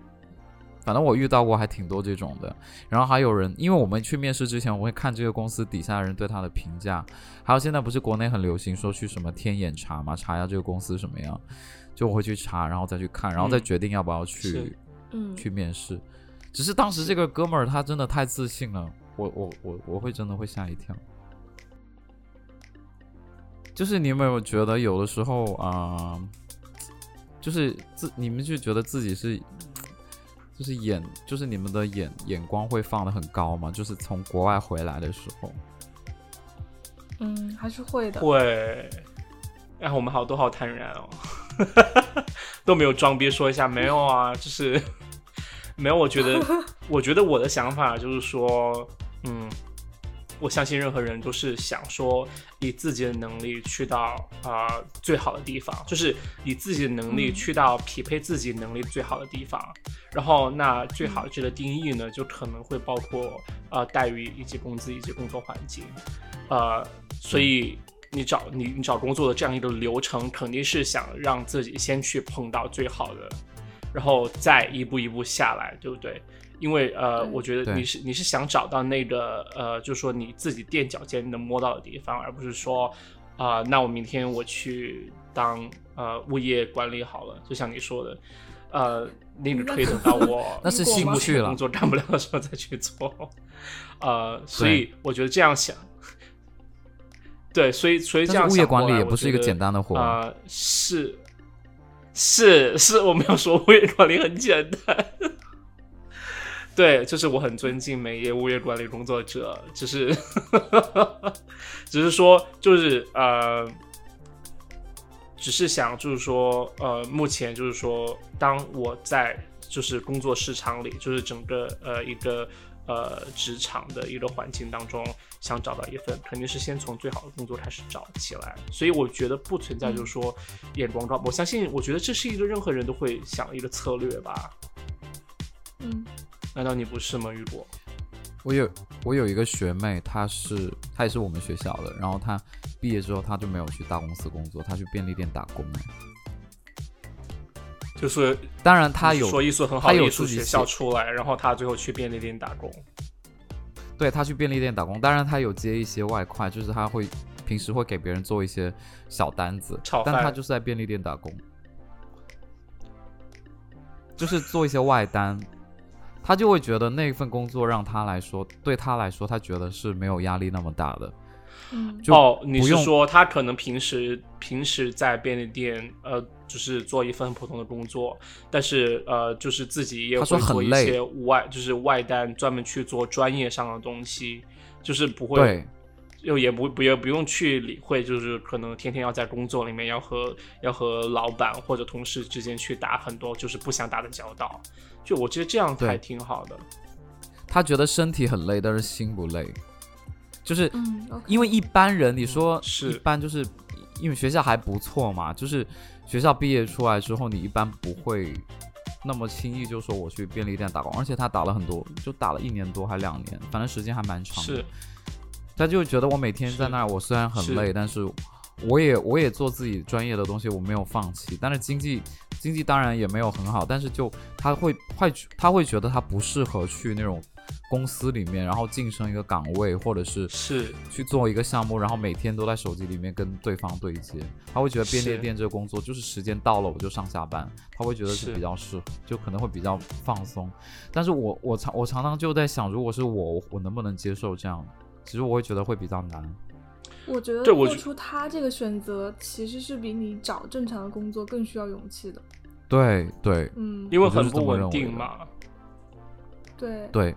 反正我遇到过还挺多这种的。然后还有人，因为我们去面试之前，我会看这个公司底下人对他的评价，还有现在不是国内很流行说去什么天眼查嘛，查一下这个公司什么样，就我会去查，然后再去看，然后再嗯。决定要不要去、嗯，去面试。只是当时这个哥们儿他真的太自信了，我我我我会真的会吓一跳。就是你有没有觉得有的时候啊、就是自你们就觉得自己是，就是眼就是你们的眼眼光会放的很高吗？就是从国外回来的时候，嗯，还是会的。会，然后我们好多好坦然哦，都没有装逼说一下没有啊，就是没有。我觉得，我觉得我的想法就是说，嗯，我相信任何人都是想说以自己的能力去到啊、呃最好的地方，就是以自己的能力嗯去到匹配自己能力最好的地方。然后，那最好这个定义呢，就可能会包括呃待遇以及工资以及工作环境，呃，所以你找你你找工作的这样一个流程，肯定是想让自己先去碰到最好的，然后再一步一步下来，对不对？因为呃，我觉得你是你是想找到那个呃，就是说你自己垫脚尖能摸到的地方，而不是说啊、那我明天我去当呃物业管理好了，就像你说的，呃，那个可以等到我 那是进不去了工。作干不了的时候再去做。呃，所以我觉得这样想，对，所以所以这样但是物业管理也不是一个简单的活。啊、是是是，我没有说物业管理很简单。对，就是我很尊敬每一位物业管理工作者，只是只是说，就是呃，只是想就是说，呃，目前就是说，当我在就是工作市场里，就是整个呃一个呃职场的一个环境当中，想找到一份，肯定是先从最好的工作开始找起来。所以我觉得不存在就是说眼光高，我相信，我觉得这是一个任何人都会想的一个策略吧。嗯难道你不是吗，雨果？我有我有一个学妹，她是她也是我们学校的，然后她毕业之后，她就没有去大公司工作，她去便利店打工了。就是当然，他有说艺术很好他的艺术学有自己写校出来，然后他最后去便利店打工。对他去便利店打工，当然他有接一些外快，就是他会平时会给别人做一些小单子但他就是在便利店打工，就是做一些外单。他就会觉得那份工作让他来说，对他来说，他觉得是没有压力那么大的。嗯，哦，你是说他可能平时平时在便利店，呃，就是做一份普通的工作，但是呃，就是自己也他说会做一很累。些外，就是外单，专门去做专业上的东西，就是不会，又也不不也不用去理会，就是可能天天要在工作里面要和要和老板或者同事之间去打很多就是不想打的交道，就我觉得这样还挺好的。他觉得身体很累，但是心不累，就是因为一般人，你说是。一般就是因为学校还不错嘛，就是学校毕业出来之后，你一般不会那么轻易就说我去便利店打工，而且他打了很多，就打了一年多还两年，反正时间还蛮长的。是，他就觉得我每天在那儿，我虽然很累，但是我也我也做自己专业的东西，我没有放弃。但是经济经济当然也没有很好，但是就他会会他会觉得他不适合去那种公司里面，然后晋升一个岗位，或者是是去做一个项目，然后每天都在手机里面跟对方对接，他会觉得便利店这个工作就是时间到了我就上下班，他会觉得是是比较适合，就可能会比较放松。但是我我常我常常就在想，如果是我，我能不能接受这样？其实我会觉得会比较难。我觉得我觉做出他这个选择，其实是比你找正常的工作更需要勇气的。对对嗯，因为很不稳定嘛。对，对，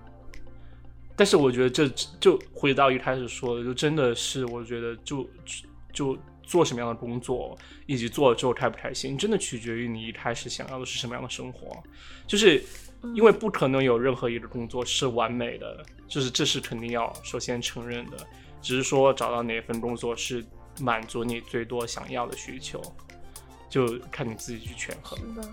但是我觉得这就回到一开始说的，就真的是我觉得就就就做什么样的工作，以及做了之后开不开心，真的取决于你一开始想要的是什么样的生活。就是因为不可能有任何一个工作是完美的，就是这是肯定要首先承认的。只是说找到哪份工作是满足你最多想要的需求，就看你自己去权衡。是的，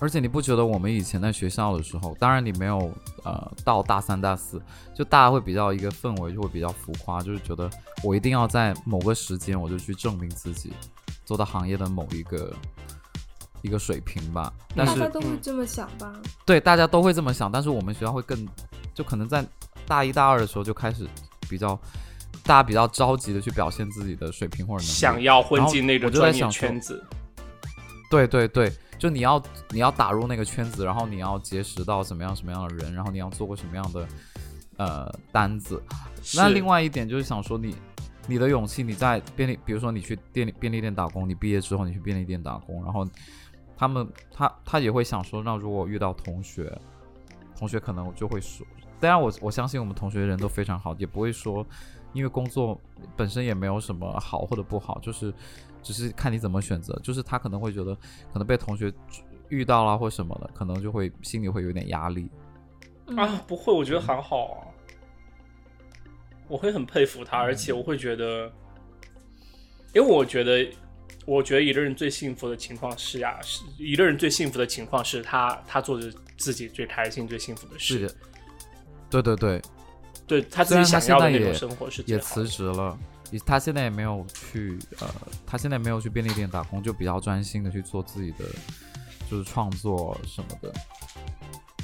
而且你不觉得我们以前在学校的时候，当然你没有呃到大三大四，就大家会比较一个氛围就会比较浮夸，就是觉得我一定要在某个时间我就去证明自己，做到行业的某一个一个水平吧。但是大家都会嗯这么想吧？对大家都会这么想，但是我们学校会更，就可能在大一大二的时候就开始比较，大家比较着急的去表现自己的水平或者能力，想要混进那个我就在专业圈子，对对对，就你要你要打入那个圈子，然后你要结识到什么样什么样的人，然后你要做过什么样的呃单子。那另外一点就是想说你你的勇气，你在便利，比如说你去便利便利店打工，你毕业之后你去便利店打工，然后他们他他也会想说，那如果遇到同学，同学可能就会说，当然我我相信我们同学人都非常好，也不会说。因为工作本身也没有什么好或者不好，就是只是看你怎么选择。就是他可能会觉得，可能被同学遇到了或什么的，可能就会心里会有点压力。嗯啊，不会，我觉得还好啊，我会很佩服他，而且我会觉得，因为我觉得，我觉得一个人最幸福的情况是呀、是一个人最幸福的情况是他他做着自己最开心、最幸福的事，对对对，对他自己想要的现在也那种生活是最也辞职了，他现在也没有去呃，他现在没有去便利店打工，就比较专心的去做自己的就是创作什么的。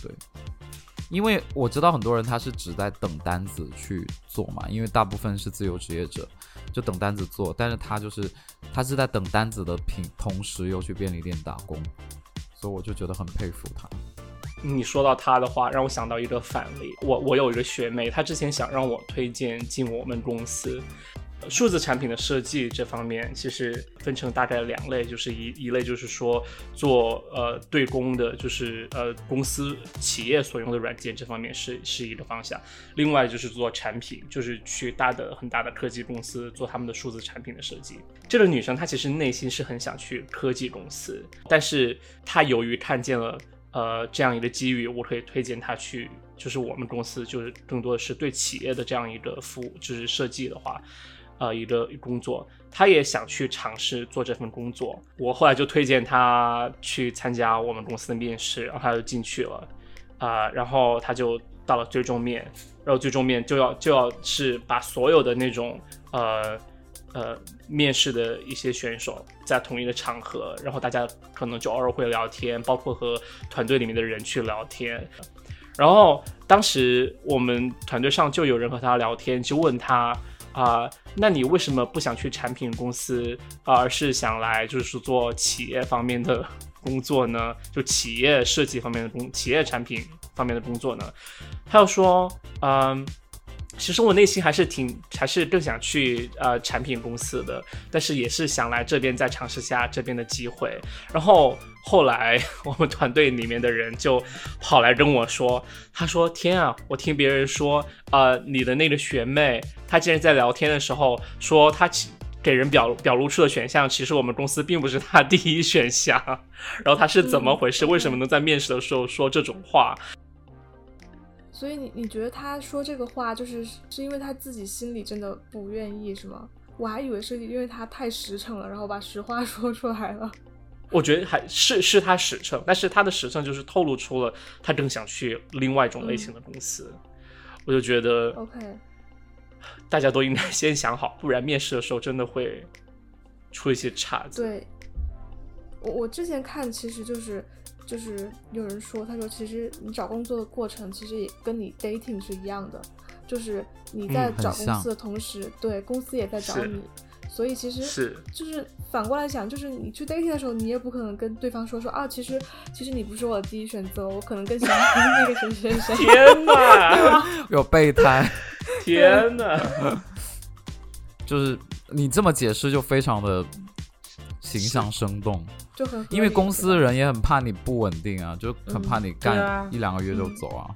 对，因为我知道很多人他是只在等单子去做嘛，因为大部分是自由职业者，就等单子做，但是他就是他是在等单子的品同时又去便利店打工，所以我就觉得很佩服他。你说到他的话，让我想到一个反例。我我有一个学妹，她之前想让我推荐进我们公司。数字产品的设计这方面，其实分成大概两类，就是一一类就是说做呃对公的，就是呃公司企业所用的软件这方面是是一个方向。另外就是做产品，就是去大的很大的科技公司做他们的数字产品的设计。这个女生她其实内心是很想去科技公司，但是她由于看见了。呃，这样一个机遇，我可以推荐他去，就是我们公司就是更多的是对企业的这样一个服务，就是设计的话，呃，一个工作，他也想去尝试做这份工作。我后来就推荐他去参加我们公司的面试，然后他就进去了，啊、然后他就到了最终面，然后最终面就要就要是把所有的那种呃。呃，面试的一些选手在同一个场合，然后大家可能就偶尔会聊天，包括和团队里面的人去聊天。然后当时我们团队上就有人和他聊天，就问他啊、那你为什么不想去产品公司，而是想来就是做企业方面的工作呢？就企业设计方面的工，企业产品方面的工作呢？他又说，嗯。其实我内心还是挺，还是更想去呃产品公司的，但是也是想来这边再尝试下这边的机会。然后后来 我们团队里面的人就跑来跟我说，他说：“天啊，我听别人说，呃，你的那个学妹，她竟然在聊天的时候说她其给人表表露出的选项，其实我们公司并不是她第一选项。然后她是怎么回事？嗯为什么能在面试的时候说这种话？所以你你觉得他说这个话，就是是因为他自己心里真的不愿意是吗？我还以为是因为他太实诚了，然后把实话说出来了。我觉得还是是他实诚，但是他的实诚就是透露出了他更想去另外一种类型的公司。我就觉得 OK，大家都应该先想好，不然面试的时候真的会出一些岔子。对，我我之前看其实就是就是有人说，他说其实你找工作的过程其实也跟你 dating 是一样的，就是你在找公司的同时，对公司也在找是你，所以其实是就是反过来想，就是你去 dating 的时候，你也不可能跟对方说说啊，其实其实你不是我的第一选择，我可能更喜欢 那个谁谁谁。天哪，有备胎，天哪，就是你这么解释就非常的形象生动，就很因为公司的人也很怕你不稳定啊，就很怕你干一两个月就嗯走啊。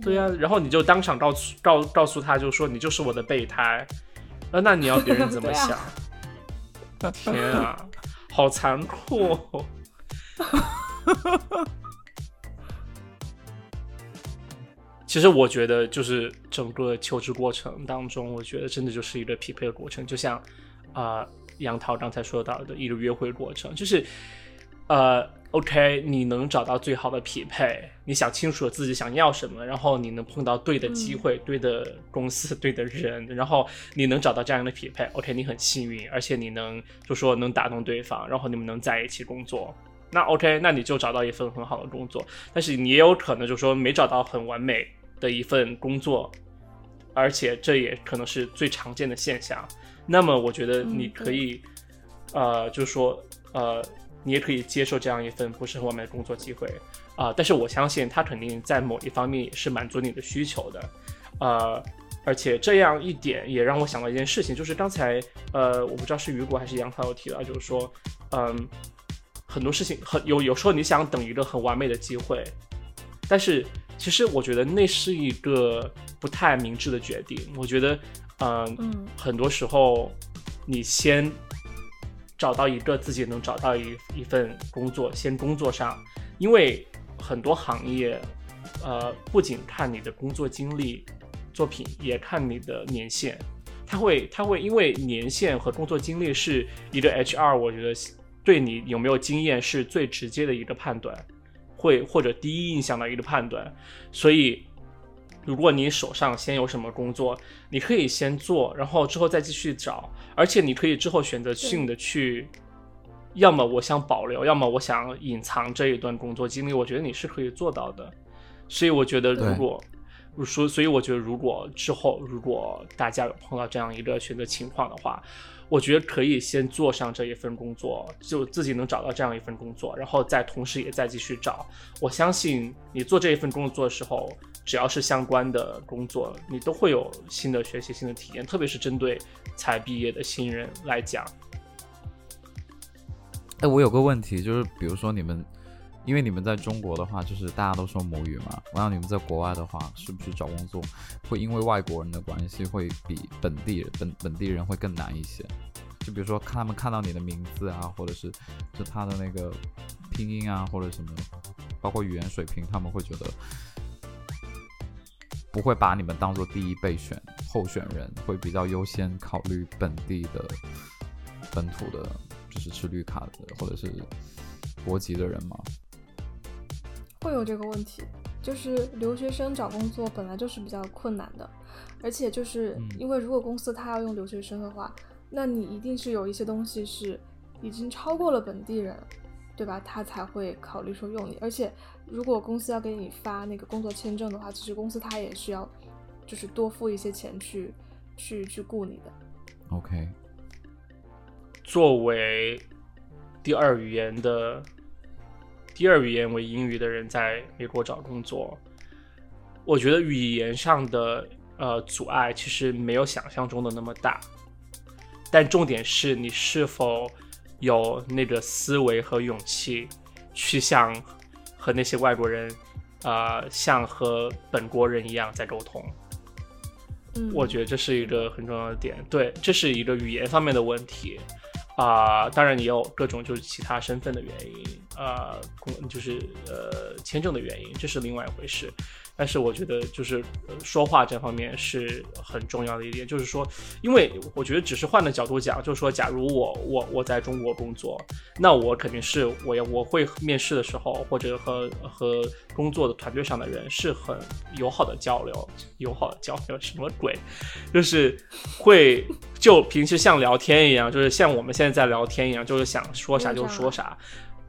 对呀、然后你就当场告诉告告诉他，就说你就是我的备胎，那那你要别人怎么 想？天啊，好残酷、哦！其实我觉得，就是整个求职过程当中，我觉得真的就是一个匹配的过程，就像啊、呃杨涛刚才说到的一个约会过程，就是呃，OK，你能找到最好的匹配，你想清楚了自己想要什么，然后你能碰到对的机会、对的公司、对的人，然后你能找到这样的匹配，OK，你很幸运，而且你能就说能打动对方，然后你们能在一起工作。那 OK，那你就找到一份很好的工作，但是你也有可能就说没找到很完美的一份工作，而且这也可能是最常见的现象。那么我觉得嗯你可以，呃，就是说，呃，你也可以接受这样一份不是很完美的工作机会。啊、但是我相信他肯定在某一方面也是满足你的需求的，呃，而且这样一点也让我想到一件事情，就是刚才呃，我不知道是雨果还是杨涛有提到，就是说，嗯，很多事情很有有时候你想等一个很完美的机会，但是其实我觉得那是一个不太明智的决定。我觉得，嗯，嗯。很多时候你先找到一个自己能找到一一份工作，先工作上，因为很多行业，呃，不仅看你的工作经历、作品，也看你的年限。他会，他会因为年限和工作经历是一个 HR，我觉得对你有没有经验是最直接的一个判断，会或者第一印象的一个判断。所以，如果你手上先有什么工作，你可以先做，然后之后再继续找，而且你可以之后选择性的去，要么我想保留，要么我想隐藏这一段工作经历，我觉得你是可以做到的。所以我觉得，如对果说，所以我觉得，如果之后如果大家有碰到这样一个选择情况的话，我觉得可以先做上这一份工作，就自己能找到这样一份工作，然后再同时也再继续找。我相信你做这一份工作的时候，只要是相关的工作，你都会有新的学习、新的体验，特别是针对才毕业的新人来讲。哎，我有个问题，就是比如说你们，因为你们在中国的话，就是大家都说母语嘛，然后你们在国外的话，是不是找工作会因为外国人的关系，会比本地人本本地人会更难一些？就比如说看他们看到你的名字啊，或者是就他的那个拼音啊，或者什么，包括语言水平，他们会觉得不会把你们当做第一备选候选人，会比较优先考虑本地的本土的，就是持绿卡的或者是国籍的人吗？会有这个问题，就是留学生找工作本来就是比较困难的，而且就是嗯因为如果公司他要用留学生的话，那你一定是有一些东西是已经超过了本地人，对吧？他才会考虑说用你。而且如果公司要给你发那个工作签证的话，其实公司他也是要就是多付一些钱去去去雇你的。OK，作为第二语言的第二语言为英语的人，在美国找工作，我觉得语言上的呃阻碍其实没有想象中的那么大，但重点是你是否有那个思维和勇气去向和那些外国人，呃，像和本国人一样在沟通。嗯，我觉得这是一个很重要的点。对，这是一个语言方面的问题啊、当然也有各种就是其他身份的原因，呃，就是呃签证的原因，这是另外一回事。但是我觉得就是、呃说话这方面是很重要的一点，就是说，因为我觉得只是换个角度讲，就是说，假如我我我在中国工作，那我肯定是我要我会面试的时候，或者和和工作的团队上的人是很友好的交流，友好的交流什么鬼？就是会就平时像聊天一样，就是像我们现在在聊天一样，就是想说啥就说啥。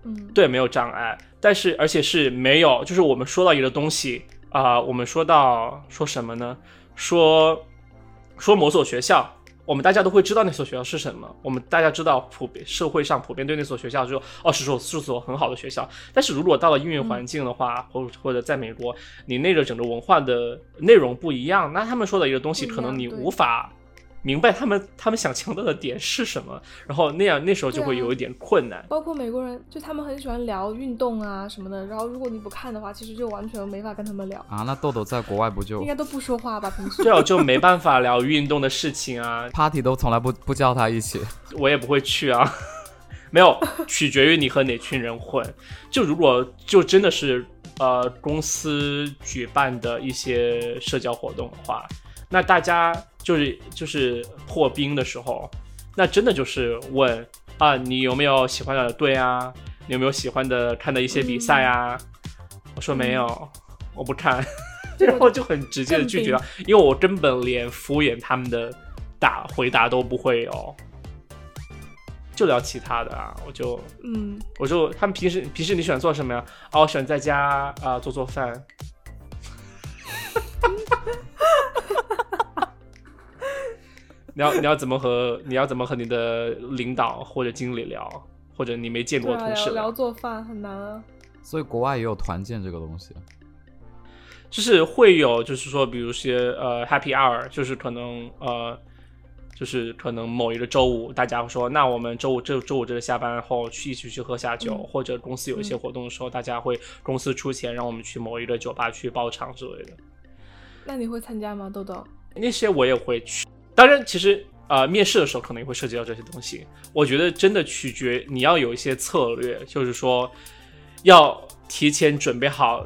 嗯，对，没有障碍，但是而且是没有，就是我们说到一个东西啊、我们说到说什么呢？说说某所学校，我们大家都会知道那所学校是什么，我们大家知道普遍社会上普遍对那所学校就说哦是所是所很好的学校，但是如果到了英语环境的话，或或者在美国，你那个整个文化的内容不一样，那他们说的一个东西，可能你无法。明白他们他们想强调的点是什么，然后那样那时候就会有一点困难。包括美国人，就他们很喜欢聊运动啊什么的，然后如果你不看的话，其实就完全没法跟他们聊，啊，那豆豆在国外不就应该都不说话吧？平时对啊，就没办法聊运动的事情啊，party 都从来不不叫他一起？我也不会去啊。没有，取决于你和哪群人混。就如果就真的是呃公司举办的一些社交活动的话，那大家就是就是破冰的时候，那真的就是问啊，你有没有喜欢的队啊？你有没有喜欢的看的一些比赛啊？我说没有，我不看，然后就很直接的拒绝了，因为我根本连敷衍他们的答回答都不会有。就聊其他的啊，我就嗯，我就他们平时平时你喜欢做什么呀？啊，我喜欢在家啊、做做饭。你要你要怎么和你要怎么和你的领导或者经理聊，或者你没见过的同事聊聊做饭很难啊。所以国外也有团建这个东西。就是会有，就是说，比如些呃 Happy Hour，就是可能呃，就是可能某一个周五，大家会说，那我们周五这周五这个下班后去一起去喝下酒，嗯或者公司有一些嗯活动的时候，大家会公司出钱让我们去某一个酒吧去包场之类的，那你会参加吗，豆豆？那些我也会去。当然，其实呃面试的时候可能也会涉及到这些东西。我觉得真的取决你要有一些策略，就是说要提前准备好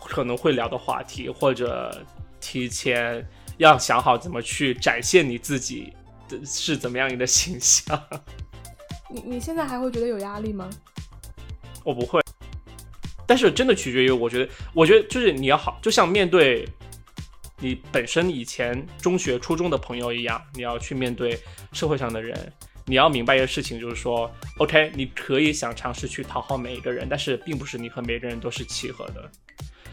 可能会聊的话题，或者提前要想好怎么去展现你自己的是怎么样一个形象。你你现在还会觉得有压力吗？我不会，但是真的取决于，我觉得，我觉得就是你要好，就像面对你本身以前中学、初中的朋友一样，你要去面对社会上的人。你要明白一个事情，就是说，OK，你可以想尝试去讨好每一个人，但是并不是你和每个人都是契合的。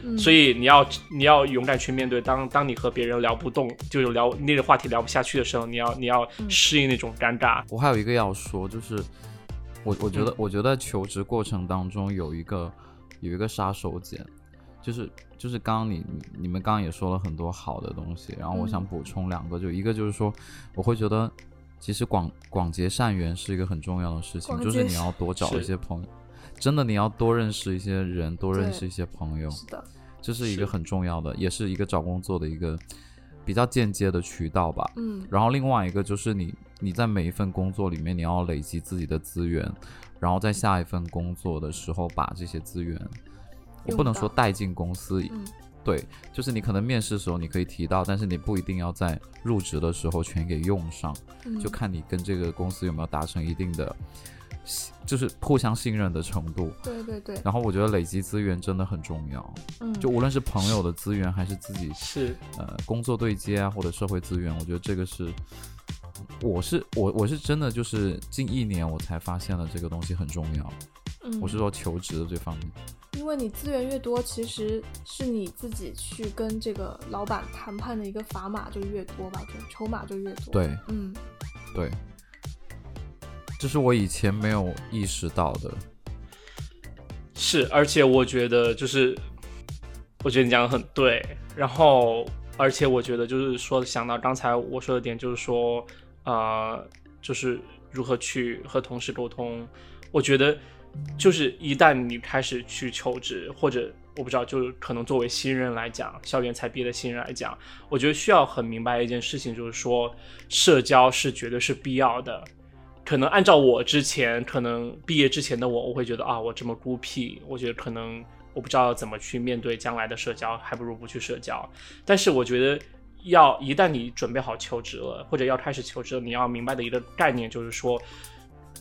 嗯，所以你要你要勇敢去面对当当你和别人聊不动，就是聊那个话题聊不下去的时候，你要你要嗯适应那种尴尬。我还有一个要说，就是我我觉得、嗯我觉得求职过程当中有一个有一个杀手锏，就是就是刚刚你你你们刚刚也说了很多好的东西，然后我想嗯补充两个，就一个就是说，我会觉得其实广广结善缘是一个很重要的事情，就是你要多找一些朋友。真的，你要多认识一些人，多认识一些朋友，是的，这是一个很重要的，也是一个找工作的一个比较间接的渠道吧。嗯然后另外一个就是你你在每一份工作里面，你要累积自己的资源，然后在下一份工作的时候把这些资源，我不能说带进公司，嗯对，就是你可能面试的时候你可以提到，但是你不一定要在入职的时候全给用上，嗯，就看你跟这个公司有没有达成一定的，就是互相信任的程度。对对对，然后我觉得累积资源真的很重要，嗯，就无论是朋友的资源还是自己是，呃工作对接啊，或者社会资源，我觉得这个是，我是我我是真的就是近一年我才发现了这个东西很重要。嗯我是说求职的这方面，因为你资源越多，其实是你自己去跟这个老板谈判的一个砝码就越多吧，就筹码就越多。，对嗯，对，这是我以前没有意识到的。是，而且我觉得就是，我觉得你讲的很对。然后，而且我觉得就是说，想到刚才我说的点，就是说，呃，就是如何去和同事沟通。我觉得，就是一旦你开始去求职，或者我不知道，就是可能作为新人来讲，校园才毕业的新人来讲，我觉得需要很明白一件事情，就是说，社交是绝对是必要的。可能按照我之前可能毕业之前的我，我会觉得啊，我这么孤僻，我觉得可能我不知道怎么去面对将来的社交，还不如不去社交。但是我觉得要一旦你准备好求职了，或者要开始求职了，你要明白的一个概念就是说，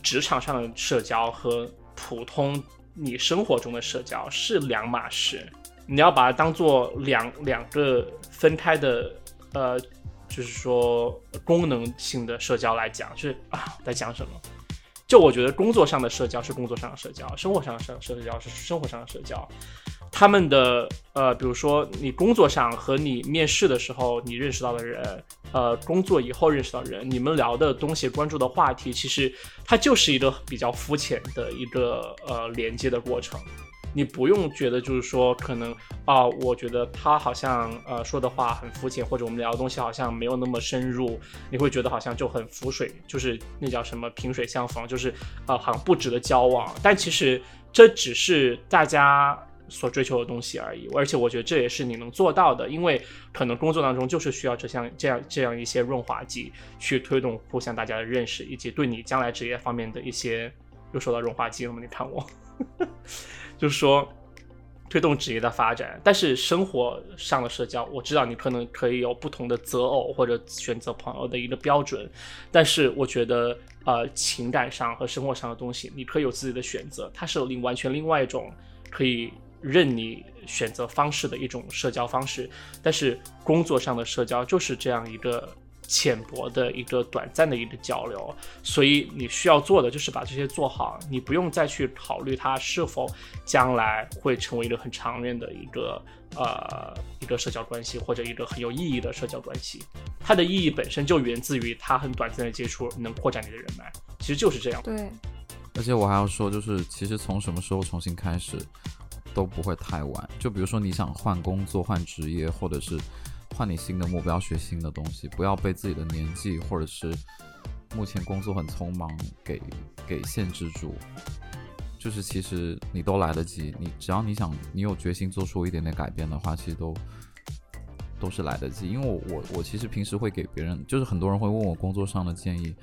职场上的社交和普通你生活中的社交是两码事，你要把它当做两两个分开的呃。就是说功能性的社交来讲，就是啊，在讲什么？就我觉得工作上的社交是工作上的社交，生活上的社社交是生活上的社交。他们的呃，比如说你工作上和你面试的时候你认识到的人，呃，工作以后认识到的人，你们聊的东西、关注的话题，其实它就是一个比较肤浅的一个呃连接的过程。你不用觉得就是说可能啊，我觉得他好像呃说的话很肤浅，或者我们聊的东西好像没有那么深入，你会觉得好像就很浮水，就是那叫什么萍水相逢，就是呃好像不值得交往。但其实这只是大家所追求的东西而已，而且我觉得这也是你能做到的，因为可能工作当中就是需要这项这样这样一些润滑剂去推动互相大家的认识，以及对你将来职业方面的一些又说到润滑剂了吗？你看我。就是说，推动职业的发展，但是生活上的社交，我知道你可能可以有不同的择偶或者选择朋友的一个标准，但是我觉得，呃，情感上和生活上的东西，你可以有自己的选择，它是另完全另外一种可以任你选择方式的一种社交方式，但是工作上的社交就是这样一个。浅薄的一个短暂的一个交流，所以你需要做的就是把这些做好，你不用再去考虑它是否将来会成为一个很长远的一个呃一个社交关系或者一个很有意义的社交关系。它的意义本身就源自于它很短暂的接触能扩展你的人脉，其实就是这样。对。而且我还要说，就是其实从什么时候重新开始都不会太晚。就比如说你想换工作、换职业，或者是。换你新的目标，学新的东西，不要被自己的年纪或者是目前工作很匆忙给给限制住。就是其实你都来得及，你只要你想，你有决心做出一点点改变的话，其实都都是来得及。因为我我我其实平时会给别人，就是很多人会问我工作上的建议，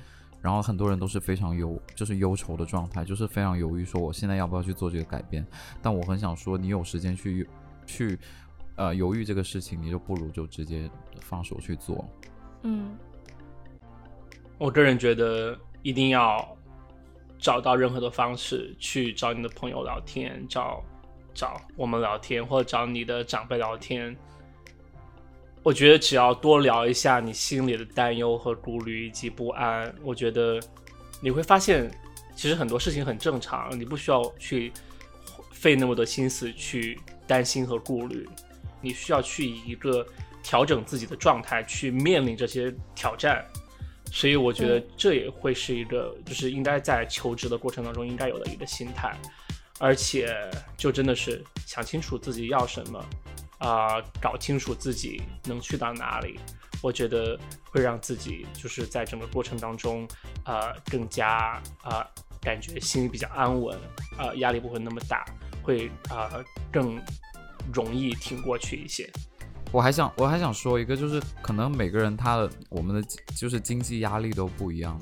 然后很多人都是非常忧，就是忧愁的状态，就是非常犹豫，说我现在要不要去做这个改变。但我很想说，你有时间去去。呃，犹豫这个事情，你就不如就直接放手去做。嗯，我个人觉得一定要找到任何的方式去找你的朋友聊天，找找我们聊天，或者找你的长辈聊天。我觉得只要多聊一下你心里的担忧和顾虑以及不安，我觉得你会发现，其实很多事情很正常，你不需要去费那么多心思去担心和顾虑。你需要去以一个调整自己的状态去面临这些挑战，所以我觉得这也会是一个，就是应该在求职的过程当中应该有的一个心态，而且就真的是想清楚自己要什么，啊，搞清楚自己能去到哪里，我觉得会让自己就是在整个过程当中，呃，更加啊，感觉心里比较安稳，啊，压力不会那么大，会啊更。容易挺过去一些。我还想，我还想说一个，就是可能每个人他的我们的就是经济压力都不一样，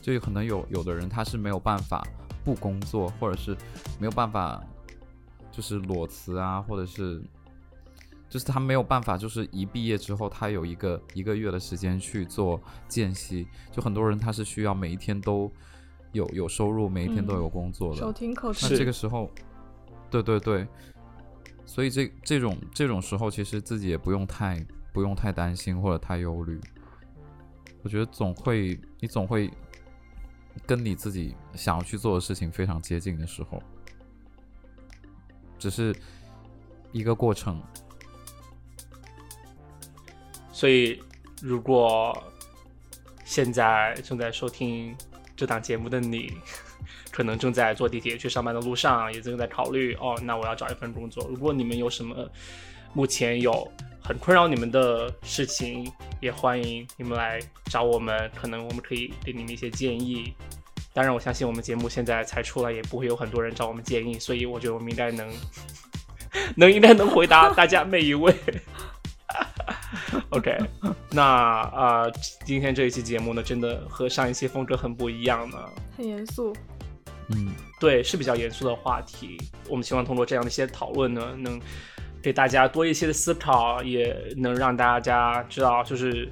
就可能有有的人他是没有办法不工作，或者是没有办法就是裸辞啊，或者是就是他没有办法，就是一毕业之后他有一个一个月的时间去做间隙。就很多人他是需要每一天都有有收入，每一天都有工作的。手停口那这个时候，对对对。所以这这种这种时候，其实自己也不用太不用太担心或者太忧虑。我觉得总会你总会跟你自己想要去做的事情非常接近的时候，只是一个过程。所以，如果现在正在收听这档节目的你，可能正在坐地铁去上班的路上，也正在考虑哦，那我要找一份工作。如果你们有什么目前有很困扰你们的事情，也欢迎你们来找我们，可能我们可以给你们一些建议。当然，我相信我们节目现在才出来，也不会有很多人找我们建议，所以我觉得我们应该能 能应该能回答大家每一位。OK，那啊，今天这一期节目呢，真的和上一期风格很不一样呢，很严肃。嗯，对，是比较严肃的话题。我们希望通过这样的一些讨论呢，能给大家多一些的思考，也能让大家知道，就是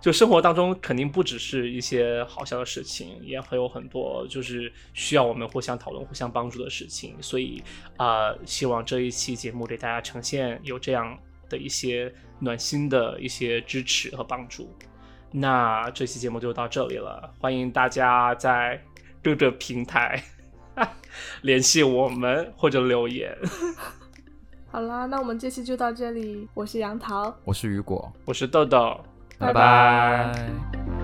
就生活当中肯定不只是一些好笑的事情，也会有很多就是需要我们互相讨论、互相帮助的事情。所以啊，希望这一期节目给大家呈现有这样的一些暖心的一些支持和帮助。那这期节目就到这里了，欢迎大家在。各个平台 联系我们或者留言。好啦，那我们这期就到这里。我是杨桃，我是雨果，我是豆豆，拜拜拜